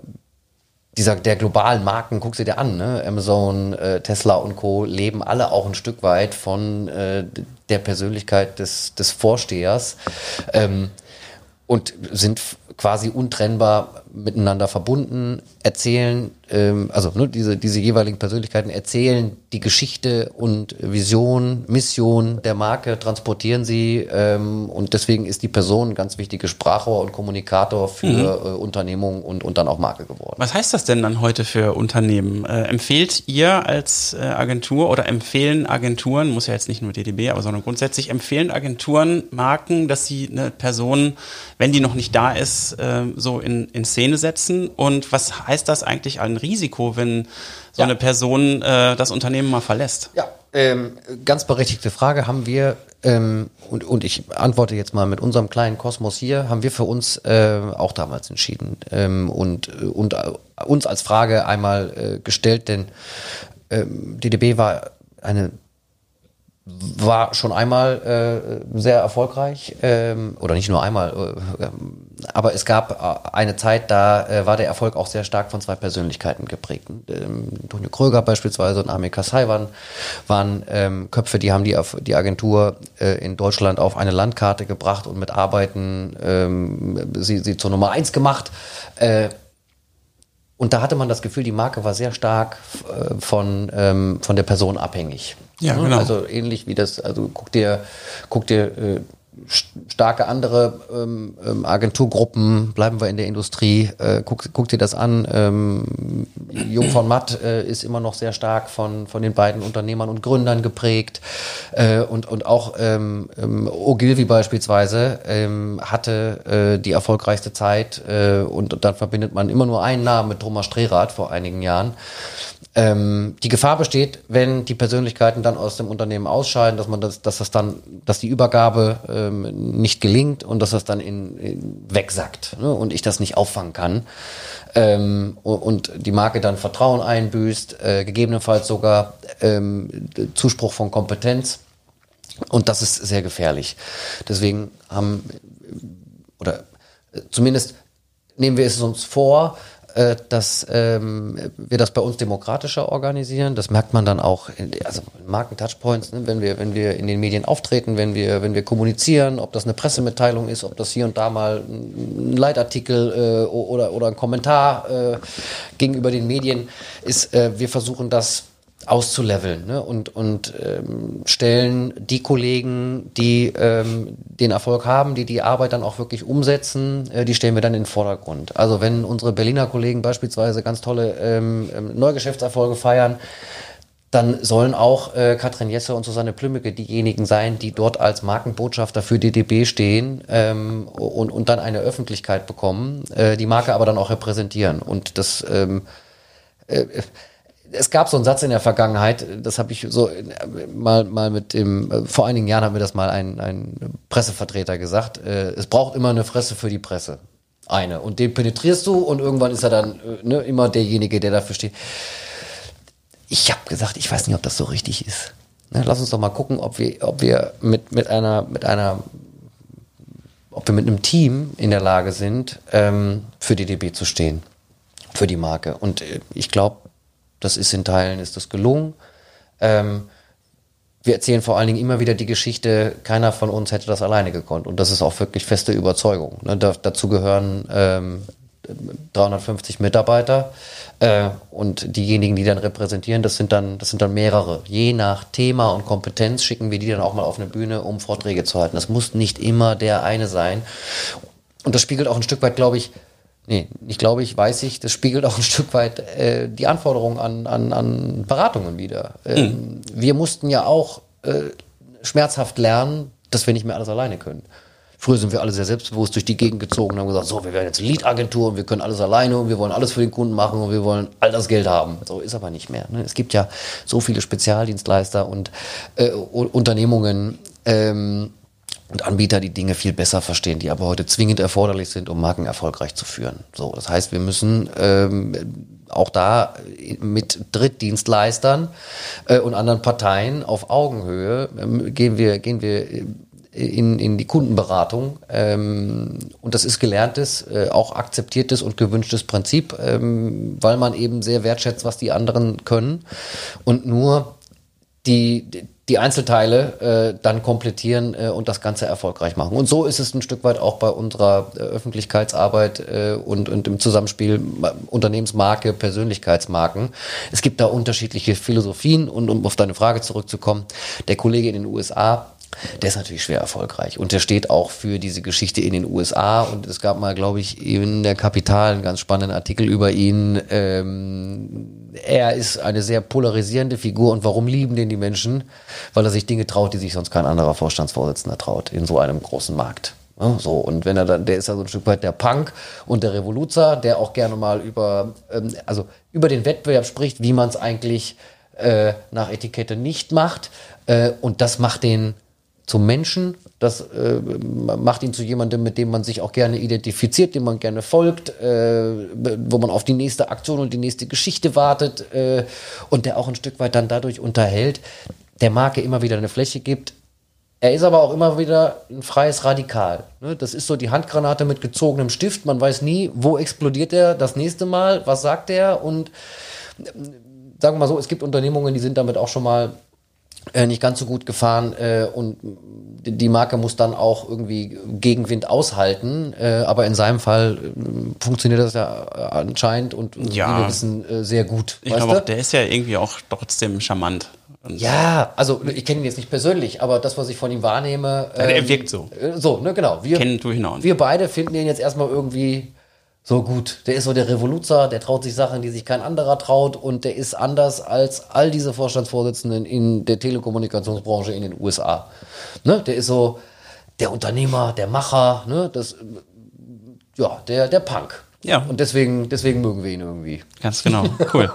dieser der globalen Marken, guck sie dir an, ne? Amazon, äh, Tesla und Co. leben alle auch ein Stück weit von äh, der Persönlichkeit des, des Vorstehers ähm, und sind quasi untrennbar miteinander verbunden, erzählen, ähm, also ne, diese, diese jeweiligen Persönlichkeiten erzählen die Geschichte und Vision, Mission der Marke, transportieren sie ähm, und deswegen ist die Person ein ganz wichtiger Sprachrohr und Kommunikator für mhm. äh, Unternehmung und, und dann auch Marke geworden. Was heißt das denn dann heute für Unternehmen? Äh, empfehlt ihr als äh, Agentur oder empfehlen Agenturen, muss ja jetzt nicht nur DDB, aber sondern grundsätzlich empfehlen Agenturen Marken, dass sie eine Person, wenn die noch nicht da ist, äh, so in, in Szene setzen? Und was heißt das eigentlich ein Risiko, wenn so ja. eine Person äh, das Unternehmen mal verlässt? Ja, ähm, ganz berechtigte Frage haben wir, ähm, und, und ich antworte jetzt mal mit unserem kleinen Kosmos hier, haben wir für uns äh, auch damals entschieden ähm, und, und äh, uns als Frage einmal äh, gestellt, denn ähm, DDB war eine war schon einmal äh, sehr erfolgreich ähm, oder nicht nur einmal, äh, aber es gab äh, eine Zeit, da äh, war der Erfolg auch sehr stark von zwei Persönlichkeiten geprägt. Ähm, Antonio Kröger beispielsweise und Amir Kassai waren, waren ähm, Köpfe, die haben die, die Agentur äh, in Deutschland auf eine Landkarte gebracht und mit Arbeiten ähm, sie, sie zur Nummer eins gemacht. Äh, und da hatte man das Gefühl, die Marke war sehr stark äh, von, ähm, von der Person abhängig. Ja, ne? genau. Also ähnlich wie das, also guck dir, guck dir äh, starke andere ähm, ähm, Agenturgruppen, bleiben wir in der Industrie, äh, guck, guck dir das an. Ähm, Jung von Matt äh, ist immer noch sehr stark von, von den beiden Unternehmern und Gründern geprägt. Äh, und, und auch ähm, ähm, Ogilvy beispielsweise ähm, hatte äh, die erfolgreichste Zeit äh, und dann verbindet man immer nur einen Namen mit Thomas Strehrath vor einigen Jahren. Ähm, die Gefahr besteht, wenn die Persönlichkeiten dann aus dem Unternehmen ausscheiden, dass man das, dass das dann, dass die Übergabe ähm, nicht gelingt und dass das dann in, in wegsackt ne, und ich das nicht auffangen kann ähm, und die Marke dann Vertrauen einbüßt, äh, gegebenenfalls sogar ähm, Zuspruch von Kompetenz und das ist sehr gefährlich. Deswegen haben oder äh, zumindest nehmen wir es uns vor, äh, dass ähm, wir das bei uns demokratischer organisieren. Das merkt man dann auch, in, also Marken-Touchpoints, ne? wenn wir wenn wir in den Medien auftreten, wenn wir wenn wir kommunizieren, ob das eine Pressemitteilung ist, ob das hier und da mal ein Leitartikel äh, oder oder ein Kommentar äh, gegenüber den Medien ist. Äh, wir versuchen das auszuleveln ne? und, und ähm, stellen die Kollegen, die ähm, den Erfolg haben, die die Arbeit dann auch wirklich umsetzen, äh, die stellen wir dann in den Vordergrund. Also wenn unsere Berliner Kollegen beispielsweise ganz tolle ähm, ähm Neugeschäftserfolge feiern, dann sollen auch äh, Katrin Jesse und Susanne Plümmecke diejenigen sein, die dort als Markenbotschafter für DDB stehen ähm, und, und dann eine Öffentlichkeit bekommen, äh, die Marke aber dann auch repräsentieren. Und das ähm, äh, es gab so einen Satz in der Vergangenheit, das habe ich so mal, mal mit dem, vor einigen Jahren hat mir das mal ein, ein Pressevertreter gesagt, äh, es braucht immer eine Fresse für die Presse. Eine. Und den penetrierst du und irgendwann ist er dann äh, ne, immer derjenige, der dafür steht. Ich habe gesagt, ich weiß nicht, ob das so richtig ist. Ne, lass uns doch mal gucken, ob wir, ob wir mit, mit einer, mit einer, ob wir mit einem Team in der Lage sind, ähm, für DDB zu stehen. Für die Marke. Und äh, ich glaube, das ist in Teilen ist das gelungen. Ähm, wir erzählen vor allen Dingen immer wieder die Geschichte, keiner von uns hätte das alleine gekonnt. Und das ist auch wirklich feste Überzeugung. Ne? Da, dazu gehören ähm, 350 Mitarbeiter äh, und diejenigen, die dann repräsentieren, das sind dann, das sind dann mehrere. Je nach Thema und Kompetenz schicken wir die dann auch mal auf eine Bühne, um Vorträge zu halten. Das muss nicht immer der eine sein. Und das spiegelt auch ein Stück weit, glaube ich, Nee, ich glaube, ich weiß ich, das spiegelt auch ein Stück weit äh, die Anforderungen an, an, an Beratungen wieder. Ähm, mhm. Wir mussten ja auch äh, schmerzhaft lernen, dass wir nicht mehr alles alleine können. Früher sind wir alle sehr selbstbewusst durch die Gegend gezogen und haben gesagt, so, wir werden jetzt Lead-Agentur und wir können alles alleine und wir wollen alles für den Kunden machen und wir wollen all das Geld haben. So ist aber nicht mehr. Ne? Es gibt ja so viele Spezialdienstleister und äh, Unternehmungen, ähm, und Anbieter, die Dinge viel besser verstehen, die aber heute zwingend erforderlich sind, um Marken erfolgreich zu führen. So, das heißt, wir müssen ähm, auch da mit Drittdienstleistern äh, und anderen Parteien auf Augenhöhe ähm, gehen wir gehen wir in, in die Kundenberatung. Ähm, und das ist gelerntes, äh, auch akzeptiertes und gewünschtes Prinzip, ähm, weil man eben sehr wertschätzt, was die anderen können. Und nur die, die Einzelteile äh, dann komplettieren äh, und das Ganze erfolgreich machen. Und so ist es ein Stück weit auch bei unserer äh, Öffentlichkeitsarbeit äh, und, und im Zusammenspiel Unternehmensmarke, Persönlichkeitsmarken. Es gibt da unterschiedliche Philosophien und um auf deine Frage zurückzukommen, der Kollege in den USA, der ist natürlich schwer erfolgreich und der steht auch für diese Geschichte in den USA und es gab mal, glaube ich, in der Kapital einen ganz spannenden Artikel über ihn. Ähm, er ist eine sehr polarisierende Figur und warum lieben den die Menschen? Weil er sich Dinge traut, die sich sonst kein anderer Vorstandsvorsitzender traut in so einem großen Markt. So, und wenn er dann, der ist ja so ein Stück weit der Punk und der Revoluzer, der auch gerne mal über, ähm, also über den Wettbewerb spricht, wie man es eigentlich äh, nach Etikette nicht macht. Äh, und das macht den zum Menschen. Das äh, macht ihn zu jemandem, mit dem man sich auch gerne identifiziert, dem man gerne folgt, äh, wo man auf die nächste Aktion und die nächste Geschichte wartet äh, und der auch ein Stück weit dann dadurch unterhält, der Marke immer wieder eine Fläche gibt. Er ist aber auch immer wieder ein freies Radikal. Ne? Das ist so die Handgranate mit gezogenem Stift. Man weiß nie, wo explodiert er das nächste Mal, was sagt er und äh, sagen wir mal so, es gibt Unternehmungen, die sind damit auch schon mal äh, nicht ganz so gut gefahren äh, und die Marke muss dann auch irgendwie Gegenwind aushalten. Äh, aber in seinem Fall äh, funktioniert das ja anscheinend und ja. wie wir wissen äh, sehr gut. Ich glaube auch, der ist ja irgendwie auch trotzdem charmant. Ja, also ich kenne ihn jetzt nicht persönlich, aber das, was ich von ihm wahrnehme. Ähm, er wirkt so. Äh, so, ne, genau. Wir, Kennen tue ich noch. wir beide finden ihn jetzt erstmal irgendwie so gut. Der ist so der Revoluzer, der traut sich Sachen, die sich kein anderer traut und der ist anders als all diese Vorstandsvorsitzenden in der Telekommunikationsbranche in den USA. Ne, der ist so der Unternehmer, der Macher, ne, das, ja, der, der Punk. Ja. Und deswegen, deswegen mögen wir ihn irgendwie. Ganz genau. Cool.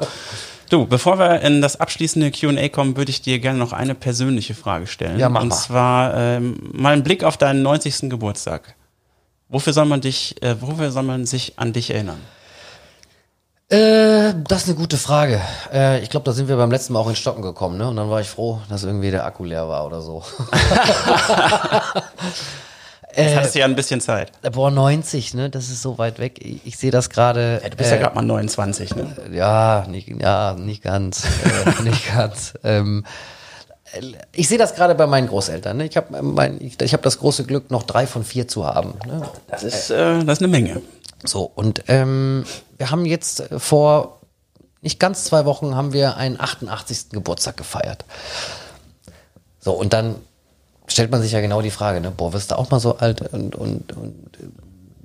Du, bevor wir in das abschließende Q&A kommen, würde ich dir gerne noch eine persönliche Frage stellen. Ja, mach Und mal. zwar ähm, mal ein Blick auf deinen 90. Geburtstag. Wofür soll man dich, äh, wofür soll man sich an dich erinnern? Äh, das ist eine gute Frage. Äh, ich glaube, da sind wir beim letzten Mal auch in Stocken gekommen, ne? Und dann war ich froh, dass irgendwie der Akku leer war oder so. Jetzt hattest du ja ein bisschen Zeit. Boah, 90, ne? Das ist so weit weg. Ich, ich sehe das gerade. Du bist ja gerade mal 29, ne? Ja, nicht, ja, nicht ganz. äh, nicht ganz. Ähm, ich sehe das gerade bei meinen Großeltern. Ne? Ich habe mein, ich, ich hab das große Glück, noch drei von vier zu haben. Ne? Das ist, äh, das ist eine Menge. So, und ähm, wir haben jetzt vor nicht ganz zwei Wochen haben wir einen 88. Geburtstag gefeiert. So, und dann stellt man sich ja genau die Frage, ne, boah, wirst du auch mal so alt und, und, und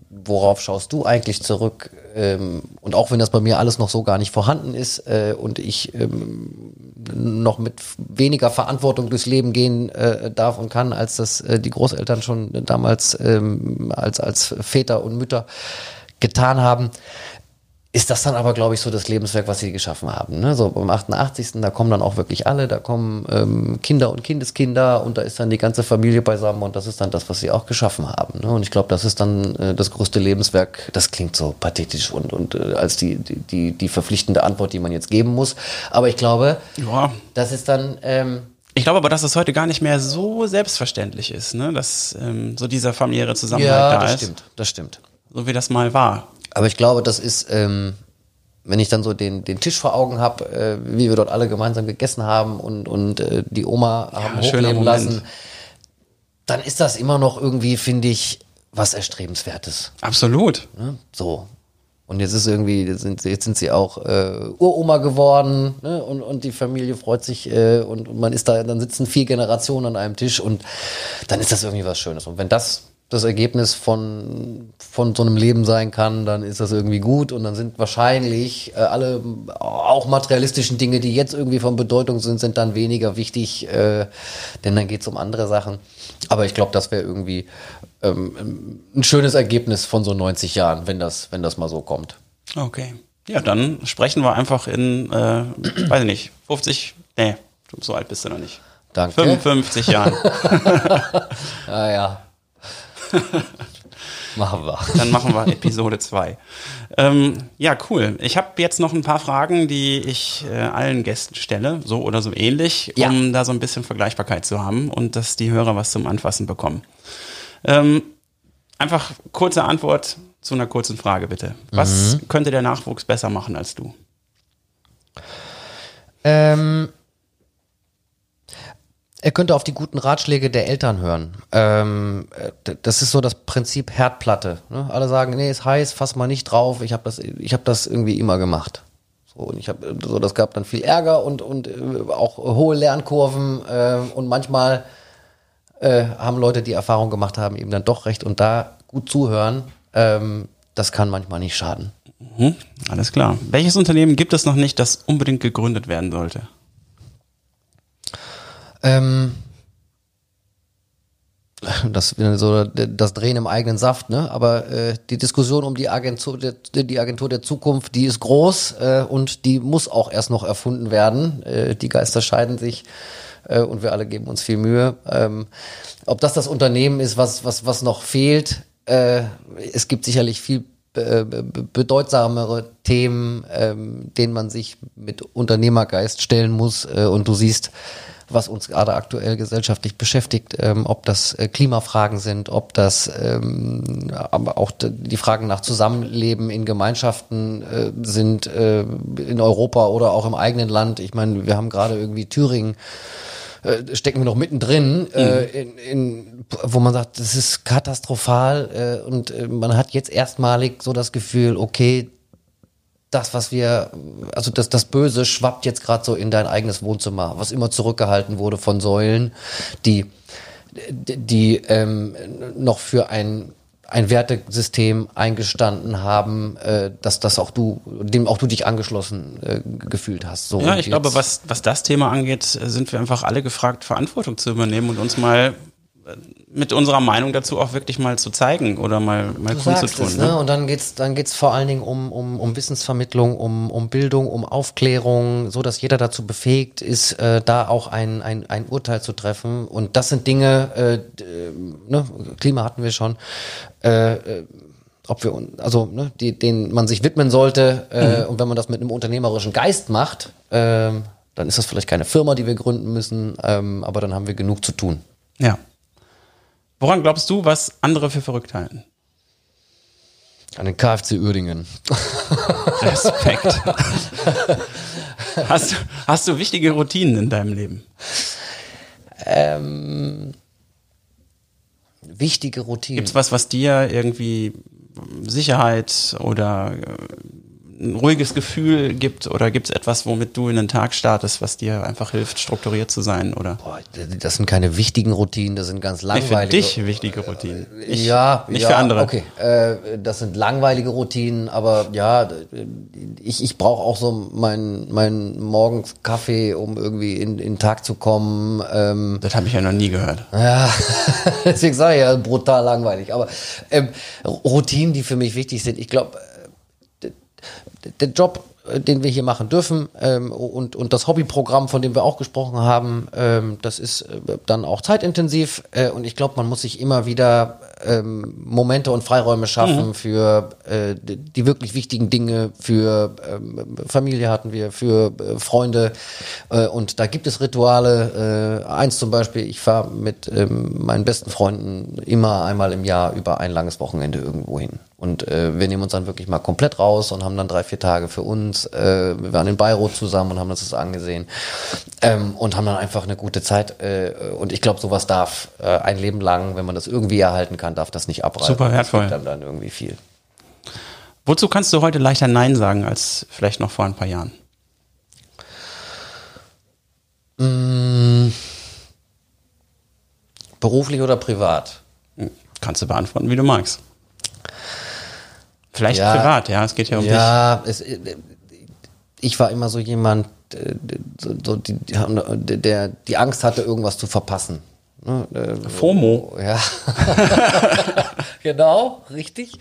worauf schaust du eigentlich zurück? Ähm, und auch wenn das bei mir alles noch so gar nicht vorhanden ist äh, und ich ähm, noch mit weniger Verantwortung durchs Leben gehen äh, darf und kann, als das äh, die Großeltern schon damals ähm, als, als Väter und Mütter getan haben, ist das dann aber, glaube ich, so das Lebenswerk, was sie geschaffen haben. Ne? So beim 88. da kommen dann auch wirklich alle, da kommen ähm, Kinder und Kindeskinder und da ist dann die ganze Familie beisammen und das ist dann das, was sie auch geschaffen haben. Ne? Und ich glaube, das ist dann äh, das größte Lebenswerk. Das klingt so pathetisch und, und äh, als die, die, die verpflichtende Antwort, die man jetzt geben muss. Aber ich glaube, Ja. das ist dann... Ähm, Ich glaube aber, dass es heute gar nicht mehr so selbstverständlich ist, ne? dass ähm, so dieser familiäre Zusammenhalt ja, da das ist. stimmt, das stimmt. So wie das mal war. Aber ich glaube, das ist, ähm, wenn ich dann so den, den Tisch vor Augen habe, äh, wie wir dort alle gemeinsam gegessen haben und, und äh, die Oma haben schöner hochleben lassen, dann ist das immer noch irgendwie, finde ich, was Erstrebenswertes. Absolut. Ne? So. Und jetzt ist irgendwie, jetzt sind, sie- jetzt sind sie auch äh, Uroma geworden ne? und, und die Familie freut sich äh, und, und man ist da, dann sitzen vier Generationen an einem Tisch und dann ist das irgendwie was Schönes. Und wenn das das Ergebnis von, von so einem Leben sein kann, dann ist das irgendwie gut und dann sind wahrscheinlich äh, alle auch materialistischen Dinge, die jetzt irgendwie von Bedeutung sind, sind dann weniger wichtig, äh, denn dann geht es um andere Sachen. Aber ich glaube, das wäre irgendwie ähm, ein schönes Ergebnis von so 90 Jahren, wenn das, wenn das mal so kommt. Okay. Ja, dann sprechen wir einfach in, äh, weiß ich nicht, 50, nee, so alt bist du noch nicht. Danke. 55 Jahren. Ah ja. Machen wir. Dann machen wir Episode 2. Ähm, ja, cool. Ich habe jetzt noch ein paar Fragen, die ich äh, allen Gästen stelle, so oder so ähnlich, Ja. um da so ein bisschen Vergleichbarkeit zu haben und dass die Hörer was zum Anfassen bekommen. Ähm, einfach kurze Antwort zu einer kurzen Frage, bitte. Was Mhm. könnte der Nachwuchs besser machen als du? Ähm, er könnte auf die guten Ratschläge der Eltern hören. Ähm, äh, das ist so das Prinzip Herdplatte. Ne? Alle sagen, nee, ist heiß, fass mal nicht drauf. Ich habe das, ich habe das irgendwie immer gemacht. So, und ich habe so, das gab dann viel Ärger und und äh, auch hohe Lernkurven äh, und manchmal äh, haben Leute, die Erfahrung gemacht haben, eben dann doch recht und da gut zuhören. Ähm, das kann manchmal nicht schaden. Hm? Alles klar. Welches Unternehmen gibt es noch nicht, das unbedingt gegründet werden sollte? Ähm, das so das Drehen im eigenen Saft, ne? Aber äh, die Diskussion um die Agentur der, die Agentur der Zukunft, die ist groß äh, und die muss auch erst noch erfunden werden. Äh, die Geister scheiden sich äh, und wir alle geben uns viel Mühe. Ähm, ob das das Unternehmen ist, was was was noch fehlt, äh, es gibt sicherlich viel be- bedeutsamere Themen, ähm, denen man sich mit Unternehmergeist stellen muss. Äh, und du siehst, was uns gerade aktuell gesellschaftlich beschäftigt, ähm, ob das äh, Klimafragen sind, ob das ähm, aber auch die Fragen nach Zusammenleben in Gemeinschaften äh, sind äh, in Europa oder auch im eigenen Land. Ich meine, wir haben gerade irgendwie Thüringen äh, stecken wir noch mittendrin, äh, in, in, wo man sagt, das ist katastrophal und man hat jetzt erstmalig so das Gefühl, okay, das, was wir, also das, das Böse schwappt jetzt gerade so in dein eigenes Wohnzimmer, was immer zurückgehalten wurde von Säulen, die, die ähm, noch für ein ein Wertesystem eingestanden haben, äh, dass das auch du, dem auch du dich angeschlossen äh, gefühlt hast. So, ja, ich glaube, was, was das Thema angeht, sind wir einfach alle gefragt, Verantwortung zu übernehmen und uns mal mit unserer Meinung dazu auch wirklich mal zu zeigen oder mal, mal kundzutun. Es, ne? ne? Und dann geht's dann geht's vor allen Dingen um, um, um Wissensvermittlung, um, um Bildung, um Aufklärung, so dass jeder dazu befähigt ist, äh, da auch ein, ein, ein Urteil zu treffen. Und das sind Dinge, äh, ne? Klima hatten wir schon, äh, äh ob wir also ne, die, denen man sich widmen sollte äh, mhm. und wenn man das mit einem unternehmerischen Geist macht, äh, dann ist das vielleicht keine Firma, die wir gründen müssen, ähm, aber dann haben wir genug zu tun. Ja. Woran glaubst du, was andere für verrückt halten? An den KfC Uerdingen. Respekt. hast, hast du wichtige Routinen in deinem Leben? Ähm, wichtige Routinen. Gibt es was, was dir irgendwie Sicherheit oder äh, ein ruhiges Gefühl gibt oder gibt es etwas, womit du in den Tag startest, was dir einfach hilft, strukturiert zu sein, oder? Boah, das sind keine wichtige Routinen, das sind ganz langweilige. Nicht für dich wichtige Routinen. Ich, ja, nicht ja, für andere. Okay, äh, das sind langweilige Routinen, aber ja, ich, ich brauche auch so meinen mein morgens Kaffee, um irgendwie in, in den Tag zu kommen. Ähm, das habe ich ja noch nie gehört. Ja, deswegen sage ich ja brutal langweilig. Aber ähm, Routinen, die für mich wichtig sind, ich glaube der Job, äh, den wir hier machen dürfen ähm, und, und das Hobbyprogramm, von dem wir auch gesprochen haben, ähm, das ist äh, dann auch zeitintensiv äh, und ich glaube, man muss sich immer wieder ähm, Momente und Freiräume schaffen mhm. für äh, die wirklich wichtigen Dinge, für ähm, Familie hatten wir, für äh, Freunde äh, und da gibt es Rituale. Äh, eins zum Beispiel, ich fahre mit ähm, meinen besten Freunden immer einmal im Jahr über ein langes Wochenende irgendwo hin. Und äh, wir nehmen uns dann wirklich mal komplett raus und haben dann drei, vier Tage für uns. Äh, wir waren in Bayreuth zusammen und haben uns das angesehen ähm, und haben dann einfach eine gute Zeit. Äh, und ich glaube, sowas darf äh, ein Leben lang, wenn man das irgendwie erhalten kann, darf das nicht abreißen. Super wertvoll. Das gibt dann, dann irgendwie viel. Wozu kannst du heute leichter Nein sagen als vielleicht noch vor ein paar Jahren? Mmh, beruflich oder privat? Hm, kannst du beantworten, wie du magst. Vielleicht ja, privat, ja, es geht ja um ja, dich. Ja, ich war immer so jemand, äh, so, die, der die Angst hatte, irgendwas zu verpassen. Ne, äh, FOMO. Ja. genau, richtig.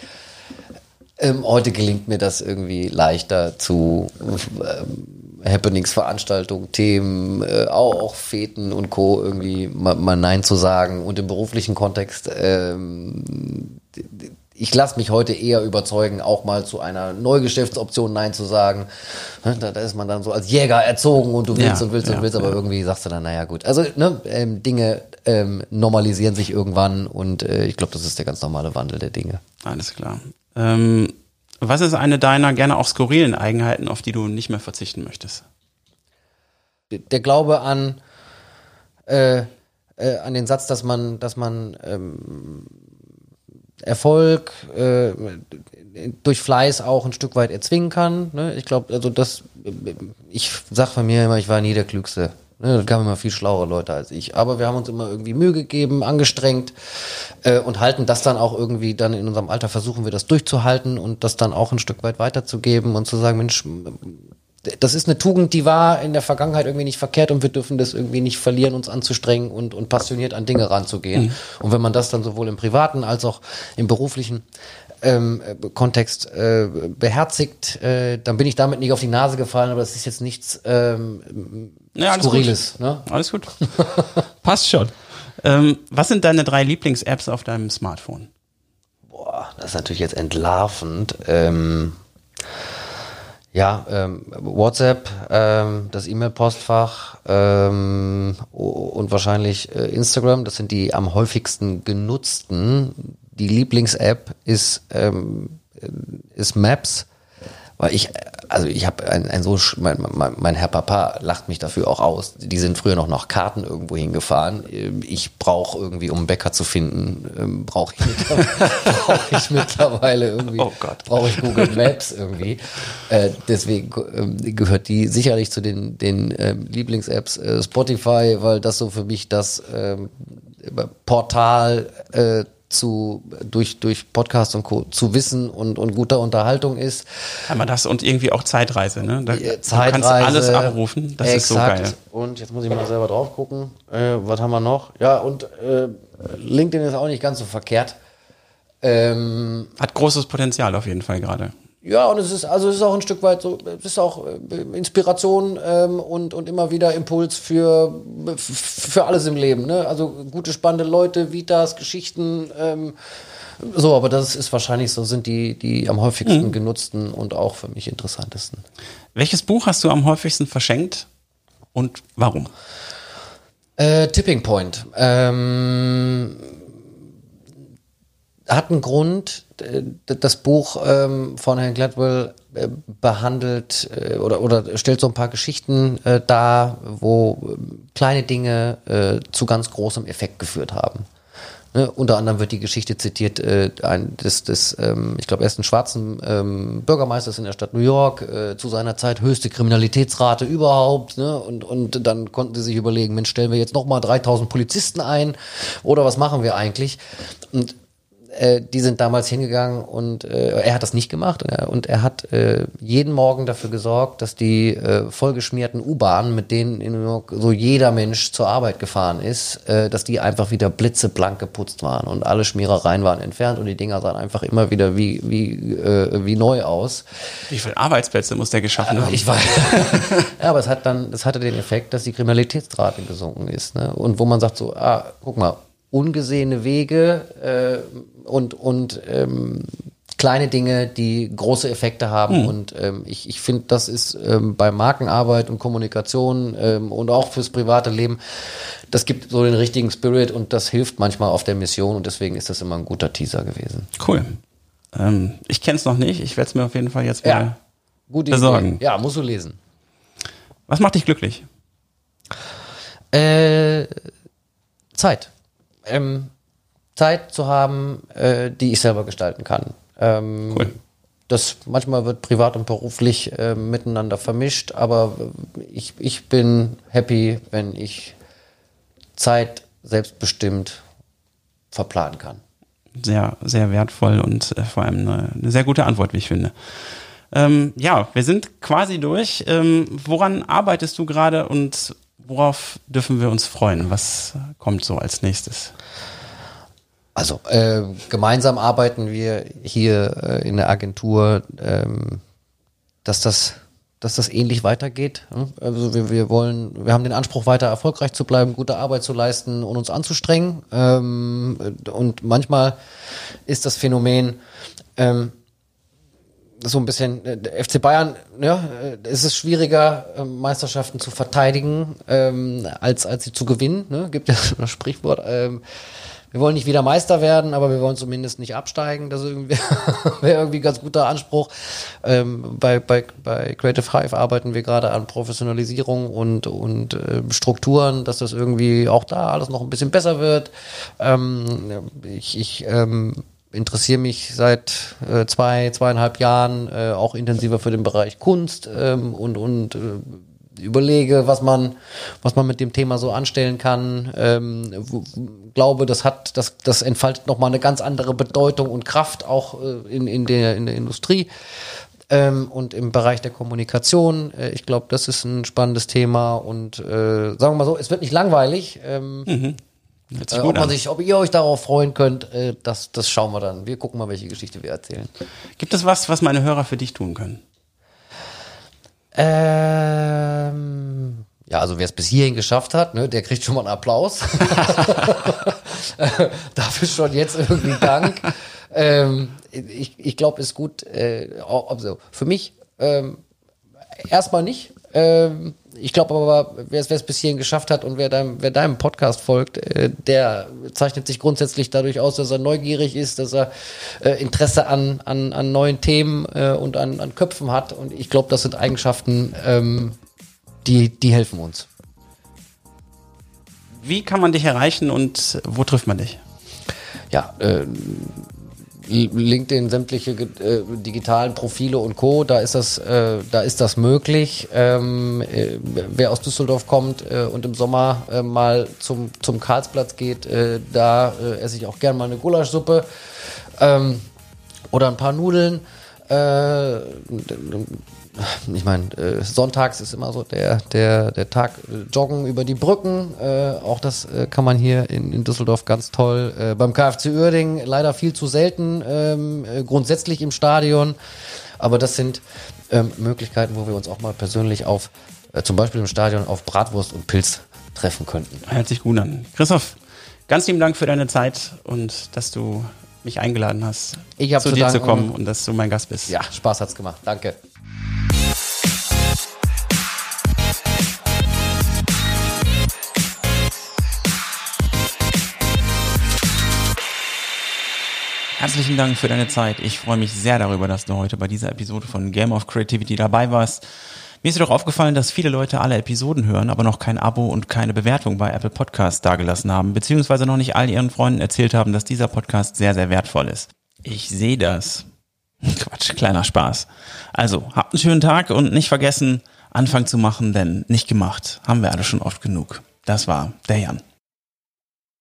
Ähm, heute gelingt mir das irgendwie leichter zu ähm, Happenings, Veranstaltungen, Themen, äh, auch, auch Feten und Co. irgendwie mal, mal, Nein zu sagen und im beruflichen Kontext ähm, ich lasse mich heute eher überzeugen, auch mal zu einer Neugeschäftsoption Nein zu sagen. Da, da ist man dann so als Jäger erzogen und du willst ja, und willst ja, und willst, aber ja. irgendwie sagst du dann, naja gut. Also ne, ähm, Dinge ähm, normalisieren sich irgendwann und äh, ich glaube, das ist der ganz normale Wandel der Dinge. Alles klar. Ähm, was ist eine deiner gerne auch skurrilen Eigenheiten, auf die du nicht mehr verzichten möchtest? Der Glaube an, äh, äh, an den Satz, dass man, dass man ähm, Erfolg äh, durch Fleiß auch ein Stück weit erzwingen kann. Ne? Ich glaube, also das, ich sag von mir immer, ich war nie der Klügste. Ne? Da kamen immer viel schlauere Leute als ich. Aber wir haben uns immer irgendwie Mühe gegeben, angestrengt äh, und halten das dann auch irgendwie dann in unserem Alter versuchen wir das durchzuhalten und das dann auch ein Stück weit weiterzugeben und zu sagen, Mensch, das ist eine Tugend, die war in der Vergangenheit irgendwie nicht verkehrt und wir dürfen das irgendwie nicht verlieren, uns anzustrengen und, und passioniert an Dinge ranzugehen. Mhm. Und wenn man das dann sowohl im privaten als auch im beruflichen ähm, Kontext äh, beherzigt, äh, dann bin ich damit nicht auf die Nase gefallen, aber das ist jetzt nichts ähm, ja, alles Skurriles. Gut. Ne? Alles gut. Passt schon. Ähm, was sind deine drei Lieblings-Apps auf deinem Smartphone? Boah, das ist natürlich jetzt entlarvend. Ähm ja, ähm, WhatsApp, ähm, das E-Mail-Postfach ähm, und wahrscheinlich äh, Instagram, das sind die am häufigsten genutzten. Die Lieblings-App ist, ähm, ist Maps, weil ich, also ich habe ein, ein so, mein, mein, mein Herr Papa lacht mich dafür auch aus. Die sind früher noch nach Karten irgendwo hingefahren. Ich brauche irgendwie, um einen Bäcker zu finden, ähm, brauche ich, brauch ich mittlerweile irgendwie, oh brauche ich Google Maps irgendwie. Äh, deswegen äh, gehört die sicherlich zu den, den äh, Lieblings-Apps Spotify, weil das so für mich das ähm, Portal äh, zu, durch, durch Podcast und Co. zu Wissen und, und guter Unterhaltung ist. Einmal das und irgendwie auch Zeitreise, ne? Da, Zeitreise, du kannst alles abrufen, das exakt. ist so geil. Und jetzt muss ich mal selber drauf gucken. Äh, was haben wir noch? Ja, und äh, LinkedIn ist auch nicht ganz so verkehrt. Ähm, Hat großes Potenzial auf jeden Fall gerade. Ja, und es ist, also es ist auch ein Stück weit so, es ist auch äh, Inspiration ähm, und, und immer wieder Impuls für, für alles im Leben. Ne? Also gute, spannende Leute, Vitas, Geschichten, ähm, so, aber das ist wahrscheinlich so, sind die, die am häufigsten mhm. genutzten und auch für mich interessantesten. Welches Buch hast du am häufigsten verschenkt und warum? Äh, Tipping Point. Ähm, hat einen Grund. Äh, das Buch ähm, von Herrn Gladwell äh, behandelt äh, oder, oder stellt so ein paar Geschichten dar, wo kleine Dinge zu ganz großem Effekt geführt haben. Ne? Unter anderem wird die Geschichte zitiert äh, ein, des, des ähm, ich glaube, ersten schwarzen ähm, Bürgermeisters in der Stadt New York, äh, zu seiner Zeit höchste Kriminalitätsrate überhaupt. Ne? Und, und dann konnten sie sich überlegen, Mensch, stellen wir jetzt nochmal 3000 Polizisten ein oder was machen wir eigentlich? Und äh, die sind damals hingegangen und äh, er hat das nicht gemacht äh, und er hat äh, jeden Morgen dafür gesorgt, dass die äh, vollgeschmierten U-Bahnen, mit denen in New York so jeder Mensch zur Arbeit gefahren ist, äh, dass die einfach wieder blitzeblank geputzt waren und alle Schmierereien waren entfernt und die Dinger sahen einfach immer wieder wie, wie, äh, wie neu aus. Wie viele Arbeitsplätze muss der geschaffen haben? Ich weiß. ja, aber es hat dann, es hatte den Effekt, dass die Kriminalitätsrate gesunken ist. Ne? Und wo man sagt so, ah, guck mal, ungesehene Wege äh, und, und ähm, kleine Dinge, die große Effekte haben. Mhm. Und ähm, ich, ich finde, das ist ähm, bei Markenarbeit und Kommunikation ähm, und auch fürs private Leben, das gibt so den richtigen Spirit und das hilft manchmal auf der Mission und deswegen ist das immer ein guter Teaser gewesen. Cool. Ähm, ich kenne es noch nicht, ich werde es mir auf jeden Fall jetzt mal ja, gute besorgen. Idee. Ja, musst du lesen. Was macht dich glücklich? Äh, Zeit ähm, Zeit zu haben, äh, die ich selber gestalten kann. Ähm, cool. Das manchmal wird privat und beruflich äh, miteinander vermischt, aber ich, ich bin happy, wenn ich Zeit selbstbestimmt verplanen kann. Sehr, sehr wertvoll und äh, vor allem eine, eine, sehr gute Antwort, wie ich finde. Ähm, ja, wir sind quasi durch. Ähm, woran arbeitest du gerade und worauf dürfen wir uns freuen? Was kommt so als nächstes? Also äh, gemeinsam arbeiten wir hier äh, in der Agentur, ähm, dass das dass das ähnlich weitergeht. Also wir, wir wollen, wir haben den Anspruch, weiter erfolgreich zu bleiben, gute Arbeit zu leisten und uns anzustrengen. Ähm, und manchmal ist das Phänomen, ähm, so ein bisschen äh, FC Bayern, ja, äh, es ist schwieriger, äh, Meisterschaften zu verteidigen, ähm, als, als sie zu gewinnen. Ne? Gibt ja das Sprichwort. Ähm, wir wollen nicht wieder Meister werden, aber wir wollen zumindest nicht absteigen. Das wäre irgendwie ein ganz guter Anspruch. Ähm, bei, bei, bei Creative Hive arbeiten wir gerade an Professionalisierung und, und äh, Strukturen, dass das irgendwie auch da alles noch ein bisschen besser wird. Ähm, ich ich ähm, interessiere mich seit äh, zwei, zweieinhalb Jahren äh, auch intensiver für den Bereich Kunst ähm, und, und äh, überlege, was man, was man mit dem Thema so anstellen kann. Ähm, glaube, das hat, das, das entfaltet nochmal eine ganz andere Bedeutung und Kraft auch äh, in, in, der, in der Industrie. Ähm, und im Bereich der Kommunikation, äh, ich glaube, das ist ein spannendes Thema und äh, sagen wir mal so, es wird nicht langweilig. Ähm, mhm. Äh, ob, man sich, ob ihr euch darauf freuen könnt, äh, das, das schauen wir dann. Wir gucken mal, welche Geschichte wir erzählen. Gibt es was, was meine Hörer für dich tun können? Ähm, ja, also wer es bis hierhin geschafft hat, ne, der kriegt schon mal einen Applaus. Dafür schon jetzt irgendwie Dank. ähm, ich ich glaube, ist gut. Äh, also für mich ähm, erstmal nicht Ähm, ich glaube aber, wer es bis hierhin geschafft hat und wer deinem, wer deinem Podcast folgt, äh, der zeichnet sich grundsätzlich dadurch aus, dass er neugierig ist, dass er äh, Interesse an, an, an neuen Themen äh, und an, an Köpfen hat. Und ich glaube, das sind Eigenschaften, ähm, die, die helfen uns. Wie kann man dich erreichen und wo trifft man dich? Ja, äh, LinkedIn, sämtliche äh, digitalen Profile und Co. Da ist das, äh, da ist das möglich. Ähm, äh, wer aus Düsseldorf kommt äh, und im Sommer äh, mal zum zum Karlsplatz geht, äh, da esse ich auch gern mal eine Gulaschsuppe ähm, oder ein paar Nudeln. Ich meine, äh, sonntags ist immer so der, der, der Tag äh, Joggen über die Brücken. Äh, auch das äh, kann man hier in, in Düsseldorf ganz toll. Äh, beim KFC Uerding leider viel zu selten, ähm, äh, grundsätzlich im Stadion. Aber das sind ähm, Möglichkeiten, wo wir uns auch mal persönlich auf, zum Beispiel im Stadion, auf Bratwurst und Pilz treffen könnten. Hört sich gut an. Christoph, ganz lieben Dank für deine Zeit und dass du mich eingeladen hast, zu zu dir zu kommen und dass du mein Gast bist. Ja, Spaß hat's gemacht. Danke. Herzlichen Dank für deine Zeit. Ich freue mich sehr darüber, dass du heute bei dieser Episode von Game of Creativity dabei warst. Mir ist jedoch aufgefallen, dass viele Leute alle Episoden hören, aber noch kein Abo und keine Bewertung bei Apple Podcasts dagelassen haben, beziehungsweise noch nicht all ihren Freunden erzählt haben, dass dieser Podcast sehr, sehr wertvoll ist. Ich sehe das. Quatsch, kleiner Spaß. Also, habt einen schönen Tag und nicht vergessen, Anfang zu machen, denn nicht gemacht haben wir alle schon oft genug. Das war der Jan.